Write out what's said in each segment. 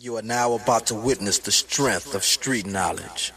You are now about to witness the strength of street knowledge.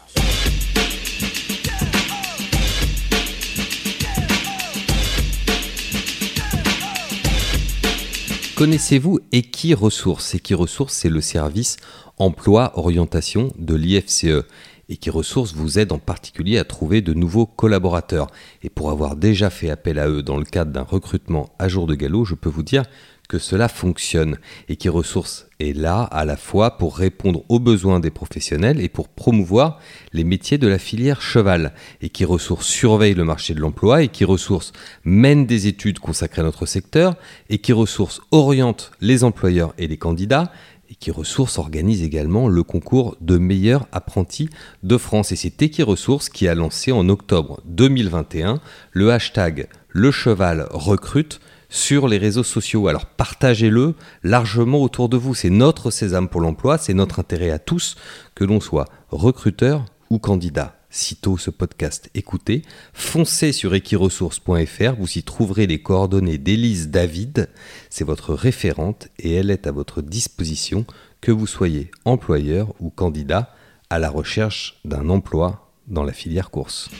Connaissez-vous Equiresources Equiresources, c'est le service emploi orientation de l'IFCE. Equiresources vous aide en particulier à trouver de nouveaux collaborateurs. Et pour avoir déjà fait appel à eux dans le cadre d'un recrutement à jour de galop, je peux vous dire que cela fonctionne et qui ressource est là à la fois pour répondre aux besoins des professionnels et pour promouvoir les métiers de la filière cheval et qui ressource surveille le marché de l'emploi et qui ressource mène des études consacrées à notre secteur et qui ressource oriente les employeurs et les candidats et qui ressource organise également le concours de meilleurs apprentis de France. Et c'est Equiresources qui a lancé en octobre 2021 le hashtag le cheval recrute sur les réseaux sociaux. Alors partagez-le largement autour de vous. C'est notre sésame pour l'emploi, c'est notre intérêt à tous, que l'on soit recruteur ou candidat. Sitôt ce podcast écouté, foncez sur equiresources.fr, vous y trouverez les coordonnées d'Élise David, c'est votre référente et elle est à votre disposition, que vous soyez employeur ou candidat à la recherche d'un emploi dans la filière course.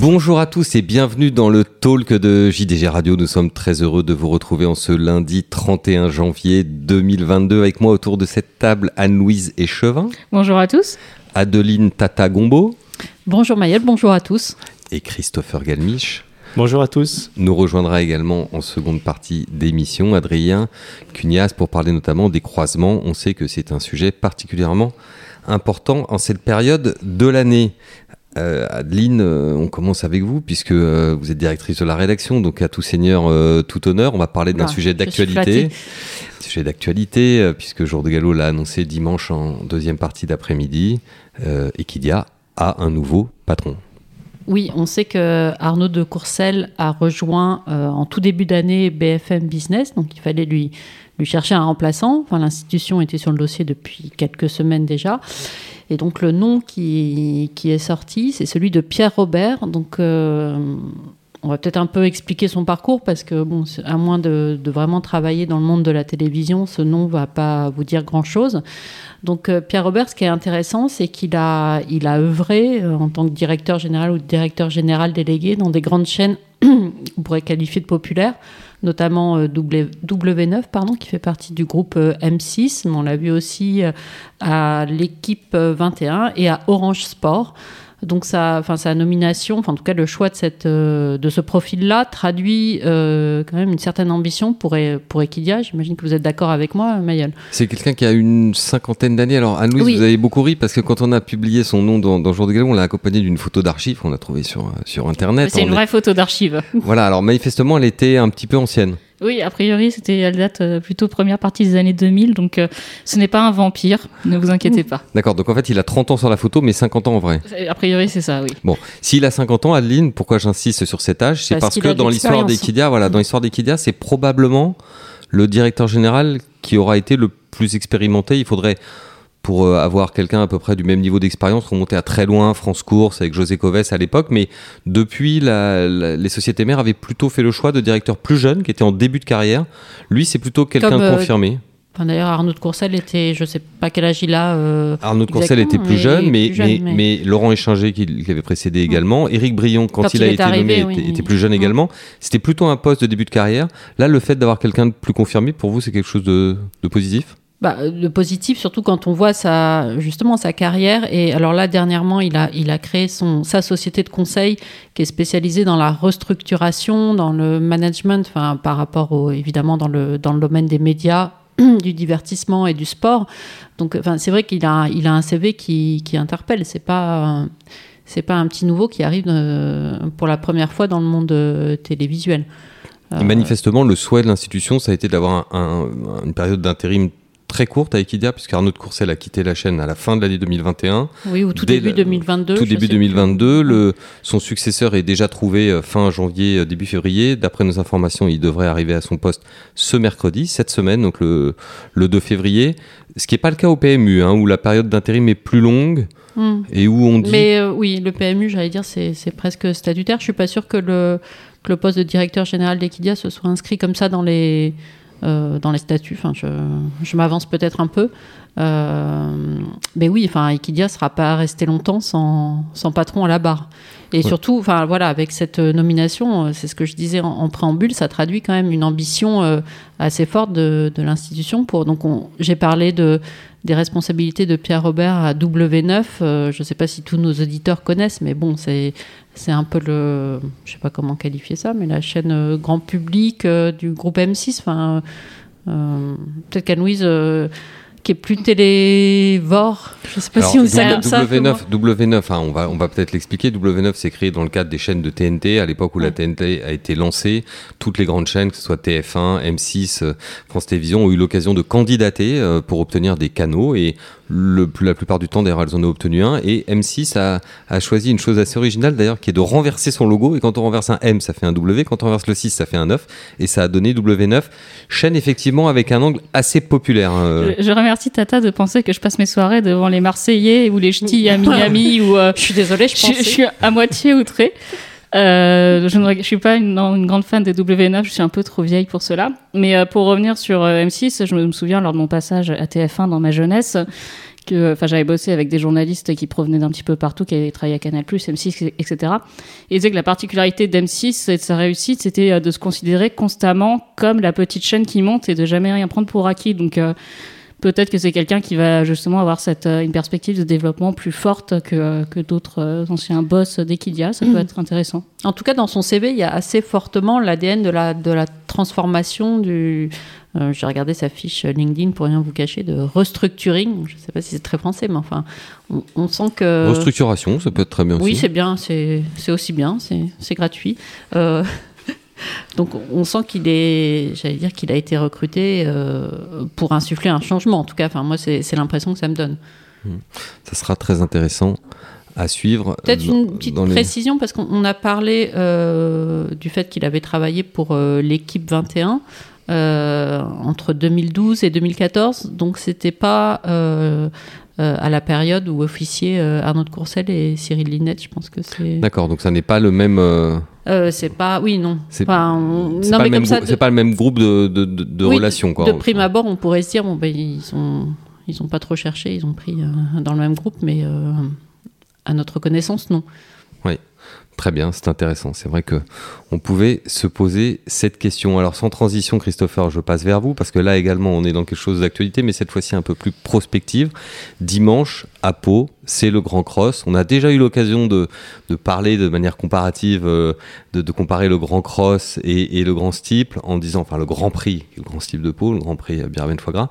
Bonjour à tous et bienvenue dans le talk de JDG Radio. Nous sommes très heureux de vous retrouver en ce lundi 31 janvier 2022 avec moi autour de cette table Anne-Louise Échevin, Bonjour à tous. Adeline Tata Gombo Bonjour Maëlle, bonjour à tous. et Christopher Galmiche. Bonjour à tous. Nous rejoindra également en seconde partie d'émission Adrien Cunias pour parler notamment des croisements. On sait que c'est un sujet particulièrement important en cette période de l'année. Euh, Adeline, euh, on commence avec vous puisque euh, vous êtes directrice de la rédaction, donc à tout seigneur, tout honneur. On va parler d'un Ah, sujet d'actualité. Sujet d'actualité, puisque Jour de Galop l'a annoncé dimanche en deuxième partie d'après-midi, euh, Equidia a un nouveau patron. Oui, on sait que Arnaud de Courcelles a rejoint en tout début d'année BFM Business, donc il fallait lui, lui chercher un remplaçant. Enfin, l'institution était sur le dossier depuis quelques semaines déjà. Et donc le nom qui, qui est sorti, c'est celui de Pierre Robert. Donc euh, on va peut-être un peu expliquer son parcours parce que, bon, à moins de, vraiment travailler dans le monde de la télévision, ce nom va pas vous dire grand-chose. Donc euh, Pierre Robert, ce qui est intéressant, c'est qu'il a, il a œuvré euh, en tant que directeur général ou directeur général délégué dans des grandes chaînes qu'on pourrait qualifier de populaires, notamment euh, W- W9, pardon, qui fait partie du groupe euh, M6, mais on l'a vu aussi euh, à l'équipe euh, 21 et à Orange Sport. Donc sa, enfin, sa nomination, enfin, en tout cas le choix de, cette, euh, de ce profil-là traduit euh, quand même une certaine ambition pour, E- pour Equidia. J'imagine que vous êtes d'accord avec moi, Mayel. C'est quelqu'un qui a une cinquantaine d'années. Alors, Anne-Louise, Oui. vous avez beaucoup ri parce que quand on a publié son nom dans, dans Jour de Galop, on l'a accompagné d'une photo d'archive qu'on a trouvée sur, euh, sur Internet. C'est une est- vraie photo d'archive. Voilà, alors manifestement, elle était un petit peu ancienne. Oui, a priori, c'était, elle date euh, plutôt première partie des années 2000, donc euh, ce n'est pas un vampire, ne vous inquiétez pas. D'accord, donc en fait, il a 30 ans sur la photo, mais 50 ans en vrai. A priori, c'est ça, oui. Bon, s'il a 50 ans, Adeline, pourquoi j'insiste sur cet âge? C'est Parce que dans l'histoire d'Equidia, voilà, dans l'histoire d'Equidia, c'est probablement le directeur général qui aura été le plus expérimenté. Il faudrait, pour euh, avoir quelqu'un à peu près du même niveau d'expérience, remonter à très loin, France Course avec José Coves à l'époque. Mais depuis, la- la- les sociétés mères avaient plutôt fait le choix de directeurs plus jeunes, qui étaient en début de carrière. Lui, c'est plutôt quelqu'un euh, confirmé. Enfin, D'ailleurs, Arnaud de Courcelles était, je sais pas quel âge il a. euh, Arnaud de Courcelles était plus jeune, mais, plus jeune, mais, mais- mais Laurent Échinger, qui, qui avait précédé également, Éric Brion, quand, Quand il, il a été arrivé, nommé, oui. était, était plus jeune Mm. également. C'était plutôt un poste de début de carrière. Là, le fait d'avoir quelqu'un de plus confirmé, pour vous, c'est quelque chose de, de positif? Bah, le positif, surtout quand on voit sa, justement sa carrière. Et alors là, dernièrement, il a, il a créé son, sa société de conseil qui est spécialisée dans la restructuration, dans le management, enfin, par rapport évidemment dans le, dans le domaine des médias, du divertissement et du sport. Donc, enfin, c'est vrai qu'il a, il a un CV qui, qui interpelle. C'est pas, euh, pas un petit nouveau qui arrive euh, pour la première fois dans le monde euh, télévisuel. Et Manifestement, le souhait de l'institution, ça a été d'avoir un- un- une période d'intérim très courte avec Equidia, puisque Arnaud de Courcelles a quitté la chaîne à la fin de l'année 2021. Oui, ou tout Dès début le- 2022. Tout début sais plus. 2022, le, son successeur est déjà trouvé euh, fin janvier, euh, début février. D'après nos informations, il devrait arriver à son poste ce mercredi, cette semaine, donc le, le 2 février. Ce qui n'est pas le cas au PMU, hein, où la période d'intérim est plus longue. Hmm. et où on dit Mais euh, oui, le PMU, j'allais dire, c'est c'est presque statutaire. Je suis pas sûr que le, que le poste de directeur général d'Equidia se soit inscrit comme ça dans les, euh, dans les statuts. Enfin, je, m'avance peut-être un peu. Euh, mais oui, enfin, Equidia sera pas resté longtemps sans, sans patron à la barre. Et surtout, enfin voilà, avec cette nomination, euh, c'est ce que je disais en, en préambule, ça traduit quand même une ambition euh, assez forte de, de l'institution. Pour donc, on- j'ai parlé de des responsabilités de Pierre Robert à W9. euh, je ne sais pas si tous nos auditeurs connaissent, mais bon, c'est c'est un peu le, je sais pas comment qualifier ça, mais la chaîne euh, grand public euh, du groupe M6. Enfin, euh, peut-être qu'Anne-Louise, euh, qui est plus télévore, je sais pas Alors, si on dit ça comme ça. W9, W9 hein, on va, on va peut-être l'expliquer. W9 s'est créé dans le cadre des chaînes de TNT, à l'époque où la TNT a été lancée. Toutes les grandes chaînes, que ce soit TF1, M6, euh, France Télévisions, ont eu l'occasion de candidater euh, pour obtenir des canaux. Et le, la plupart du temps, d'ailleurs, elles en ont obtenu un. Et M6 a, a choisi une chose assez originale, d'ailleurs, qui est de renverser son logo. Et quand on renverse un M, ça fait un W. Quand on renverse le 6, ça fait un 9. Et ça a donné W9. Chaîne, effectivement, avec un angle assez populaire. hein. Je, je Tata de penser que je passe mes soirées devant les Marseillais ou les ch'tis à Miami ou euh, Je suis désolée, je je, je suis à moitié outrée. Euh, je ne suis pas une, grande fan des W9, je suis un peu trop vieille pour cela. Mais euh, pour revenir sur euh, M6, je me souviens lors de mon passage à TF1 dans ma jeunesse que enfin j'avais bossé avec des journalistes qui provenaient d'un petit peu partout, qui avaient travaillé à Canal+, M6, etc. Et ils disaient que la particularité d'M6 et de sa réussite, c'était de se considérer constamment comme la petite chaîne qui monte et de jamais rien prendre pour acquis. Donc peut-être que c'est quelqu'un qui va justement avoir cette, euh, une perspective de développement plus forte que, que d'autres euh, anciens boss d'Equidia. Ça peut être intéressant. En tout cas, dans son CV, il y a assez fortement l'ADN de la, de la transformation du. euh, J'ai regardé sa fiche LinkedIn pour rien vous cacher de restructuring. Je ne sais pas si c'est très français, mais enfin, on, on sent que. Restructuration, ça peut être très bien Oui, aussi. c'est bien, c'est c'est aussi bien, c'est c'est gratuit. Euh, donc on sent qu'il est, j'allais dire qu'il a été recruté euh, pour insuffler un changement. En tout cas, enfin moi c'est l'impression que ça me donne. Ça sera très intéressant à suivre. Peut-être une petite les- précision parce qu'on on a parlé euh, du fait qu'il avait travaillé pour euh, l'équipe 21 euh, entre 2012 et 2014. Donc c'était pas euh, à la période où officiaient euh, Arnaud de Courcelles et Cyril Linette. Je pense que c'est. D'accord, donc ça n'est pas le même. euh, Euh, c'est pas. Oui, non. C'est Enfin, on- pas, le même comme ça, grou- c'est pas le même groupe de, de, de- Oui, relations, quoi. De prime abord, on pourrait se dire, bon, ben, ils ont, ils ont pas trop cherché, ils ont pris euh, dans le même groupe, mais euh, à notre connaissance, non. Très bien, c'est intéressant. C'est vrai que on pouvait se poser cette question. Alors sans transition, Christopher, je passe vers vous parce que là également on est dans quelque chose d'actualité, mais cette fois-ci un peu plus prospective. Dimanche à Pau, c'est le Grand Cross. On a déjà eu l'occasion de, de parler de manière comparative, euh, de, de comparer le Grand Cross et, et le Grand Steeple en disant, enfin le Grand Prix, le Grand Steeple de Pau, le Grand Prix Biarven Foie Gras.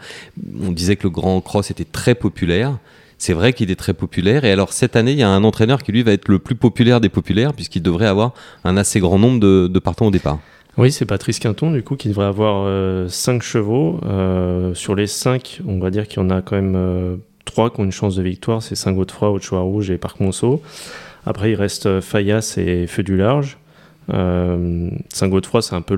On disait que le Grand Cross était très populaire. C'est vrai qu'il est très populaire. Et alors, cette année, il y a un entraîneur qui, lui, va être le plus populaire des populaires, puisqu'il devrait avoir un assez grand nombre de, de partants au départ. Oui, c'est Patrice Quinton, du coup, qui devrait avoir 5 chevaux. Euh, sur les 5, on va dire qu'il y en a quand même 3 qui ont une chance de victoire. C'est Saint-Godefroy, Haute-Choix Rouge et Parc Monceau. Après, il reste euh, Fayas et Feu du Large. Euh, Saint-Godefroy, c'est un peu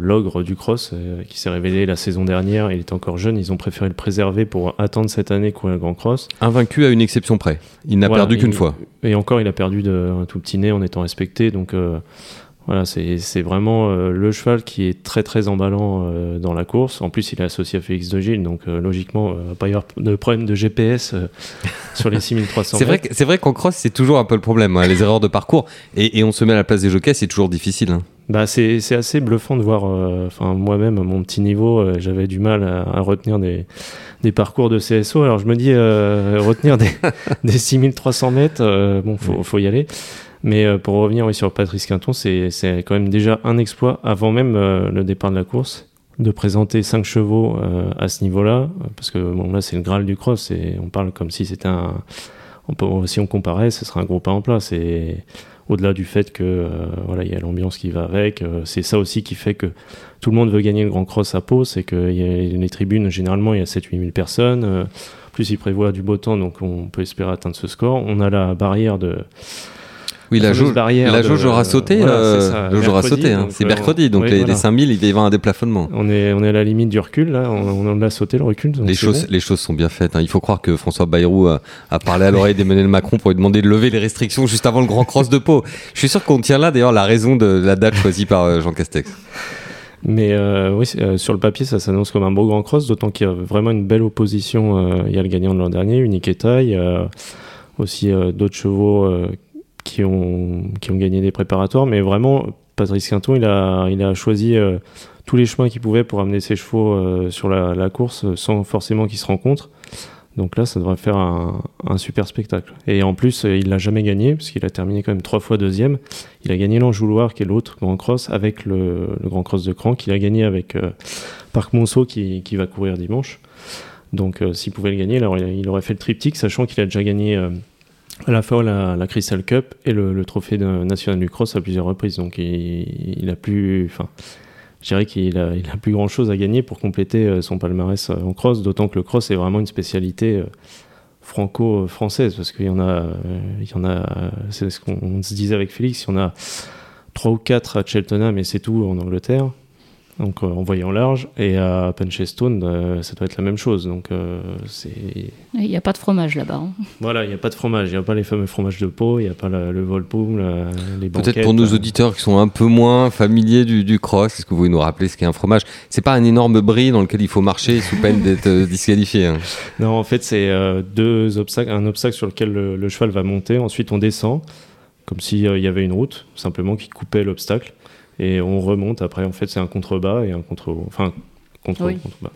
l'ogre du cross euh, qui s'est révélé la saison dernière. Il est encore jeune. Ils ont préféré le préserver pour attendre cette année courir le Grand Cross. Invaincu à une exception près. Il n'a Voilà, perdu qu'une fois. Et encore, il a perdu de, un tout petit nez en étant respecté. Donc euh, voilà, c'est vraiment euh, le cheval qui est très très emballant euh, dans la course. En plus, il est associé à Félix de Gilles, donc euh, logiquement, il va pas y avoir de problème de GPS sur les 6300 C'est vrai, c'est vrai qu'en cross, c'est toujours un peu le problème, hein, les erreurs de parcours. Et, et on se met à la place des jockeys, c'est toujours difficile. hein. Bah, c'est assez bluffant de voir. Enfin, moi-même, à mon petit niveau, j'avais du mal à, à retenir des, des parcours de CSO. Alors, je me dis, retenir des, des 6300 mètres, bon, faut, faut y aller. Mais euh, pour revenir sur Patrice Quinton, c'est quand même déjà un exploit avant même euh, le départ de la course de présenter 5 chevaux euh, à ce niveau-là, parce que bon, là, c'est le Graal du cross, et on parle comme si c'était un. On si on comparait, ce serait un gros pas en place. Et au-delà du fait que voilà, il y a l'ambiance qui va avec, c'est ça aussi qui fait que tout le monde veut gagner le Grand Cross à Pau, c'est que les tribunes, généralement, il y a 7-8 000 personnes. plus il prévoit du beau temps, donc on peut espérer atteindre ce score. On a la barrière de Oui, la, jauge, barrière la de- jauge aura sauté. voilà, euh, la jauge aura mercredi, sauté. hein. donc, C'est euh, mercredi, donc oui, les, voilà. les 5000, il y avoir un déplafonnement. On est, on est à la limite du recul, là. On, on l'a sauté, le recul. Les choses, bon. les choses sont bien faites. hein. Il faut croire que François Bayrou a, a parlé à l'oreille d'Emmanuel Macron pour lui demander de lever les restrictions juste avant le grand cross de Pau. Je suis sûr qu'on tient là d'ailleurs la raison de la date choisie par euh, Jean Castex. Mais euh, oui, euh, sur le papier, ça s'annonce comme un beau grand cross, d'autant qu'il y a vraiment une belle opposition. euh, il y a le gagnant de l'an dernier, Uniqueta. Il y a aussi d'autres chevaux qui, ont, qui ont gagné des préparatoires. Mais vraiment, Patrice Quinton, il a, il a choisi euh, tous les chemins qu'il pouvait pour amener ses chevaux euh, sur la, course euh, sans forcément qu'ils se rencontrent. Donc là, ça devrait faire un, super spectacle. Et en plus, il l'a jamais gagné, parce qu'il a terminé quand même trois fois deuxième. Il a gagné l'Anjouloir, qui est l'autre grand cross, avec le, grand cross de Cran, qu'il a gagné avec euh, Parc Monceau, qui, qui va courir dimanche. Donc s'il pouvait le gagner, alors, il, il aurait fait le triptyque, sachant qu'il a déjà gagné à la fois la, Crystal Cup et le, trophée national du cross à plusieurs reprises. Donc il, il a plus... Enfin, je qu'il a, plus grand chose à gagner pour compléter euh, son palmarès euh, en cross, d'autant que le cross est vraiment une spécialité euh, franco-française, parce qu'il y en a, il y en a, c'est ce qu'on se disait avec Félix, il y en a trois ou quatre à Cheltenham et c'est tout en Angleterre, donc euh, en voyant large, et à Punchestone, euh, ça doit être la même chose, donc euh, c'est... Il n'y a pas de fromage là-bas. hein. Voilà, il n'y a pas de fromage, il n'y a pas les fameux fromages de Pau, il n'y a pas le, le Volpool, la- les Peut-être pour nos euh, auditeurs qui sont un peu moins familiers du, du cross, est-ce que vous pouvez nous rappeler ce qu'est un fromage? C'est pas un énorme bris dans lequel il faut marcher sous peine d'être euh, disqualifié. hein. Non, en fait, c'est euh, deux obstacles. Un obstacle sur lequel le, le cheval va monter. Ensuite, on descend, comme s'il y avait une route, simplement qui coupait l'obstacle. Et on remonte. Après, en fait, c'est un contrebas et un contre-haut. Enfin, contre Oui. contrebas.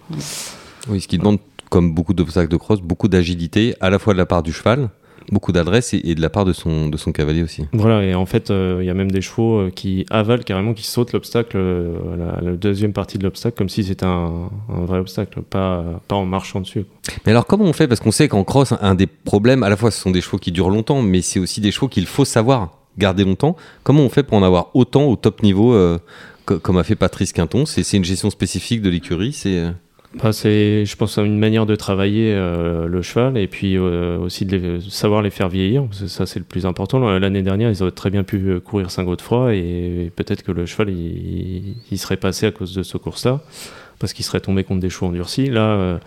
Oui, ce qui demande, comme beaucoup d'obstacles de cross, beaucoup d'agilité, à la fois de la part du cheval, beaucoup d'adresse et, et de la part de son, de son cavalier aussi. Voilà, et en fait, euh, il y a même des chevaux euh, qui avalent carrément, qui sautent l'obstacle, euh, la, la deuxième partie de l'obstacle, comme si c'était un, un vrai obstacle, pas, pas en marchant dessus. quoi. Mais alors comment on fait? Parce qu'on sait qu'en cross, un des problèmes, à la fois ce sont des chevaux qui durent longtemps, mais c'est aussi des chevaux qu'il faut savoir garder longtemps. Comment on fait pour en avoir autant au top niveau euh, co- comme a fait Patrice Quinton? C'est une gestion spécifique de l'écurie c'est... euh, Bah, je pense, une manière de travailler euh, le cheval et puis aussi de savoir les faire vieillir. ça, c'est le plus important. L'année dernière, ils auraient très bien pu courir Saint-Godefroy et peut-être que le cheval, il, serait passé à cause de ce course-là parce qu'il serait tombé contre des chevaux endurcis. Là,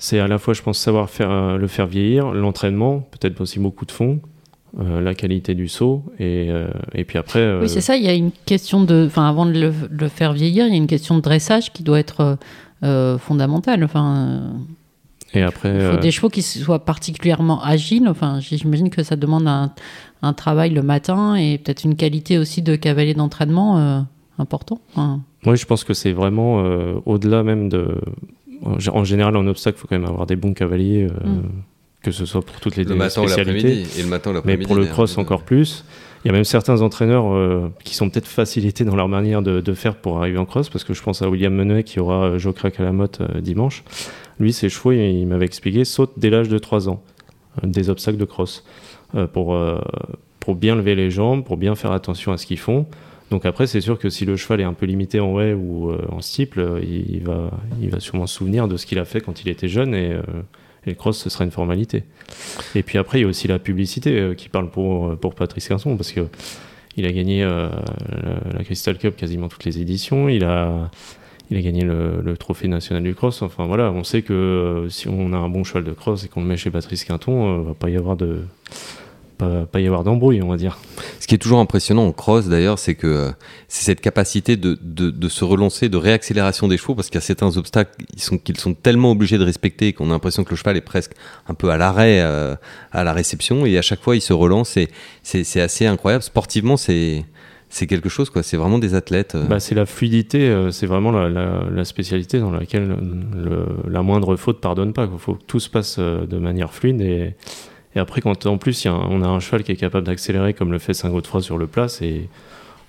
c'est à la fois, je pense, savoir faire, le faire vieillir, l'entraînement, peut-être aussi beaucoup de fond, euh, la qualité du saut et, euh, et puis après. euh, Oui, c'est ça. Il y a une question de. Enfin, avant de le, faire vieillir, il y a une question de dressage qui doit être euh, euh, fondamentale. Enfin, et après. il faut euh, des chevaux qui soient particulièrement agiles. Enfin, j'imagine que ça demande un, un travail le matin et peut-être une qualité aussi de cavalier d'entraînement euh, important. Enfin, Oui, je pense que c'est vraiment euh, au-delà même de. En général, en obstacle, il faut quand même avoir des bons cavaliers, euh, Mm. Que ce soit pour toutes les le matin spécialités. Et le matin ou Mais pour le cross, encore plus. Il y a même certains entraîneurs euh, qui sont peut-être facilités dans leur manière de, de faire pour arriver en cross, parce que je pense à William Menet qui aura euh, Jocrac à la motte euh, dimanche. Lui, ses chevaux, il, il m'avait expliqué, sautent dès l'âge de 3 ans, euh, des obstacles de cross, pour, pour bien lever les jambes, pour bien faire attention à ce qu'ils font. Donc après, c'est sûr que si le cheval est un peu limité en way ou en steeple, il, il va, il va sûrement se souvenir de ce qu'il a fait quand il était jeune et, et cross, ce sera une formalité. Et puis après, il y a aussi la publicité euh, qui parle pour, pour Patrice Quinson parce que il a gagné euh, la, Crystal Cup quasiment toutes les éditions. Il a, il a gagné le, trophée national du cross. Enfin voilà, on sait que euh, si on a un bon cheval de cross et qu'on le met chez Patrice Quinton, euh, va pas y avoir de pas, pas y avoir d'embrouille, on va dire. Ce qui est toujours impressionnant en cross d'ailleurs, c'est que euh, c'est cette capacité de, de, de se relancer, de réaccélération des chevaux, parce qu'il y a certains obstacles ils sont- qu'ils sont tellement obligés de respecter qu'on a l'impression que le cheval est presque un peu à l'arrêt, euh, à la réception, et à chaque fois il se relance, et c'est c'est assez incroyable. Sportivement, c'est c'est quelque chose, quoi. C'est vraiment des athlètes. euh. Bah, c'est la fluidité, euh, c'est vraiment la, la- la spécialité dans laquelle le- la moindre faute pardonne pas. Il faut que tout se passe euh, de manière fluide et, et après quand en plus y a un- on a un cheval qui est capable d'accélérer comme le fait Saint-Godefroy sur le plat, c'est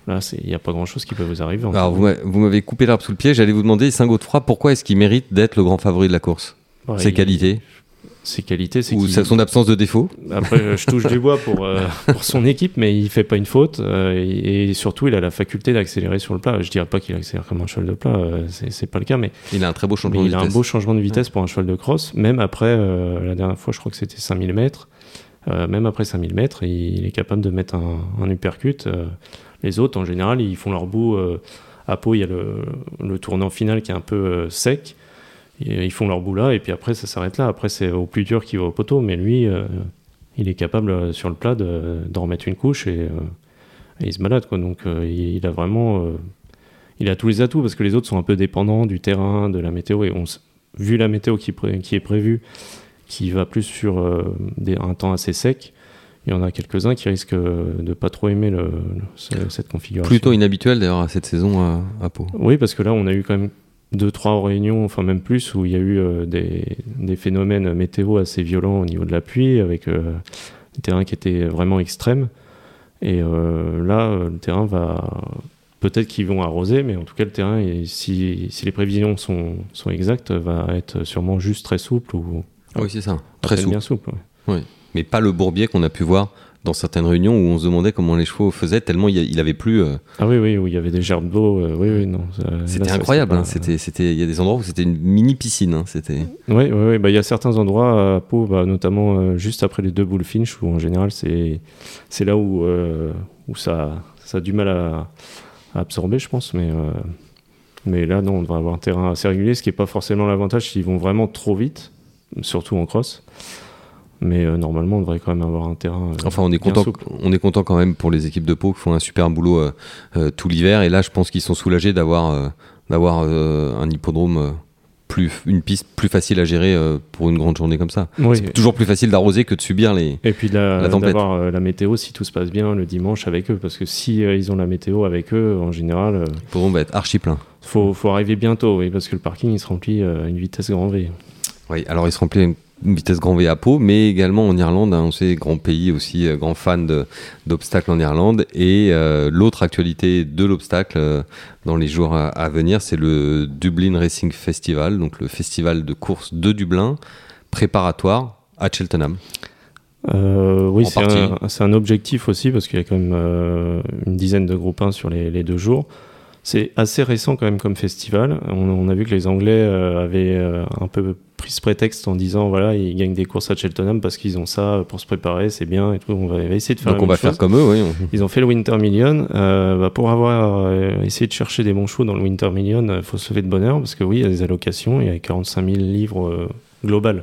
là c'est- il n'y a pas grand chose qui peut vous arriver. Alors vous m'a- vous m'avez coupé l'arbre sous le pied, j'allais vous demander, Saint-Godefroy, pourquoi est-ce qu'il mérite d'être le grand favori de la course? Ouais, Ses il- qualités? Ses qualités, c'est Ou sa- son absence de défaut Après, je touche du bois pour, euh, pour son équipe, mais il fait pas une faute. euh, et, et surtout, il a la faculté d'accélérer sur le plat. Je dirais pas qu'il accélère comme un cheval de plat, euh, c'est c'est pas le cas, mais, Il a un très beau changement de il a un vitesse. beau changement de vitesse pour un cheval de cross. Même après, euh, la dernière fois, je crois que c'était 5000 mètres. Euh, même après 5000 mètres, il, il est capable de mettre un, un uppercut. Euh, les autres, en général, ils font leur bout. euh, à Pau, il y a le, le tournant final qui est un peu euh, sec. Et, ils font leur bout là, et puis après, ça s'arrête là. Après, c'est au plus dur qui va au poteau, mais lui, euh, il est capable euh, sur le plat de- d'en remettre une couche et, euh, et il se balade. Quoi. Donc, euh, il, il a vraiment. euh, il a tous les atouts parce que les autres sont un peu dépendants du terrain, de la météo. Et on, vu la météo qui, est prévue, qui va plus sur euh, des- un temps assez sec, il y en a quelques-uns qui risquent euh, de pas trop aimer le- le- ce- cette configuration. Plutôt inhabituel d'ailleurs à cette saison à, à Pau. Oui, parce que là, on a eu quand même deux, trois réunions, enfin même plus, où il y a eu euh, des, des phénomènes météo assez violents au niveau de la pluie, avec euh, des terrains qui étaient vraiment extrêmes. Et euh, là, le terrain va. Peut-être qu'ils vont arroser, mais en tout cas, le terrain, et si, si les prévisions sont, sont exactes, va être sûrement juste très souple ou Oui, c'est ça. Très souple. bien souple. ouais. Mais pas le bourbier qu'on a pu voir dans certaines réunions où on se demandait comment les chevaux faisaient tellement il, y a- il avait plu. euh, Ah oui, oui, où il y avait des gerbes d'eau. euh, oui, oui, non. C'était incroyable. pas- hein. C'était, c'était, il y a des endroits où c'était une mini piscine. hein. C'était. Oui, oui, oui. Bah, il y a certains endroits à Pau, bah, notamment euh, juste après les deux bullfinch, où en général c'est c'est là où, où ça, ça a du mal à, à absorber, je pense. Mais, mais là, non, on devrait avoir un terrain assez régulier, ce qui n'est pas forcément l'avantage s'ils vont vraiment trop vite, surtout en cross. Mais euh, normalement, on devrait quand même avoir un terrain. euh, Enfin, on est content. souple. On est content quand même pour les équipes de Pau qui font un super boulot euh, tout l'hiver. Et là, je pense qu'ils sont soulagés d'avoir d'avoir un hippodrome plus une piste plus facile à gérer pour une grande journée comme ça. Oui. C'est toujours plus facile d'arroser que de subir les. Et puis la- La tempête. d'avoir la météo si tout se passe bien le dimanche avec eux, parce que si ils ont la météo avec eux, en général, L'hippodrome va être archi plein. faut, faut arriver bientôt, oui, parce que le parking il se remplit à une vitesse grand V. Oui, alors il se remplit à une une vitesse grand V à Pau, mais également en Irlande, hein, on sait, grand pays aussi, euh, grand fan d'obstacles en Irlande. Et euh, l'autre actualité de l'obstacle euh, dans les jours à, à venir, c'est le Dublin Racing Festival, donc le festival de course de Dublin, préparatoire à Cheltenham. Euh, oui, c'est un, un objectif aussi parce qu'il y a quand même une dizaine de groupes 1 sur les, les deux jours. C'est assez récent quand même comme festival. On, on a vu que les Anglais avaient un peu pris ce prétexte en disant voilà ils gagnent des courses à Cheltenham parce qu'ils ont ça pour se préparer, c'est bien et tout. On va, essayer de faire. Donc on va faire comme eux, oui. Ils ont fait le Winter Million. Euh, bah, pour avoir euh, essayé de chercher des bons chevaux dans le Winter Million, il faut se lever de bonheur parce que oui, il y a des allocations, il y a 45 000 livres euh, global euh,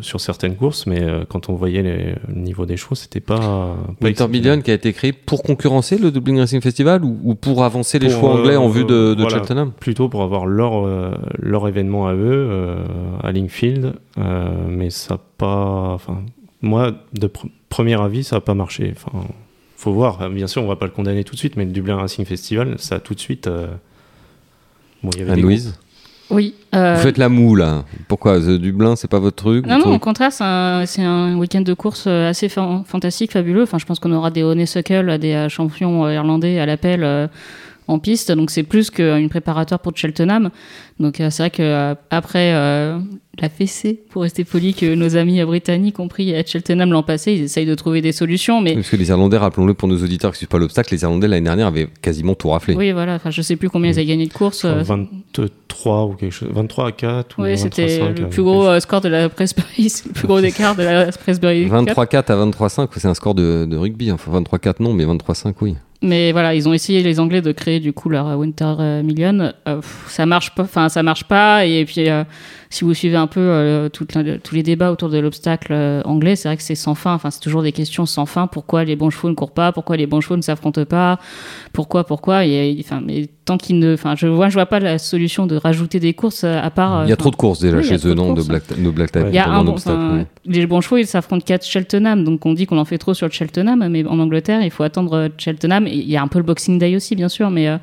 sur certaines courses, mais euh, quand on voyait les- le niveau des chevaux, c'était pas. pas. Million qui a été créé pour concurrencer le Dublin Racing Festival ou, ou pour avancer les Pour, chevaux anglais en euh, vue de, de voilà. Cheltenham? Plutôt pour avoir leur, euh, leur événement à eux, euh, à Linkfield, euh, mais ça a pas. Enfin, moi, de pr- premier avis, ça n'a pas marché. Enfin, faut voir. Bien sûr, on va pas le condamner tout de suite, mais le Dublin Racing Festival, ça a tout de suite. euh, Bon, il y avait des Anne-Louise? Oui. euh, Vous faites la moue là. Pourquoi The Dublin, c'est pas votre truc Non, non, au contraire, c'est un, week-end de course euh, assez fan- fantastique, fabuleux. Enfin, je pense qu'on aura des Honeysuckle, des euh, champions irlandais à l'appel en piste. Donc, c'est plus qu'une préparatoire pour Cheltenham. Donc, euh, c'est vrai que euh, après euh, la fessée, pour rester poli, que nos amis britanniques ont pris à Cheltenham l'an passé, ils essayent de trouver des solutions. Mais Parce que les Irlandais, rappelons-le pour nos auditeurs qui suivent pas l'obstacle, les Irlandais l'année dernière avaient quasiment tout raflé. oui, voilà. Enfin, je sais plus combien ils avaient gagné de course. euh, 23 ou quelque chose. 23 à 4 ou Oui, 23 à c'était 5, le plus gros euh, score de la Presbury, c'est le plus gros écart de la Presbury. Cup. 23-4 à 23-5, c'est un score de, de rugby. Enfin, 23-4 non, mais 23-5 oui. Mais voilà, ils ont essayé les Anglais de créer du coup leur Winter euh, Million. Euh, ça marche pas. Enfin, ça marche pas. Et puis, euh, si vous suivez un peu euh, tous les débats autour de l'obstacle euh, anglais, c'est vrai que c'est sans fin. Enfin, c'est toujours des questions sans fin. Pourquoi les bons chevaux ne courent pas? Pourquoi les bons chevaux ne s'affrontent pas? Pourquoi Pourquoi? Et enfin, mais tant qu'ils ne, enfin, je vois, je vois pas la solution de rajouter des courses euh, à part. euh, Il y a trop de courses déjà oui, chez eux, non, de black, de black type. Il y a un enfin, oui. les bons chevaux, ils s'affrontent qu'à Cheltenham, donc on dit qu'on en fait trop sur le Cheltenham, mais en Angleterre, il faut attendre euh, Cheltenham. Et il y a un peu le Boxing Day aussi, bien sûr, mais euh,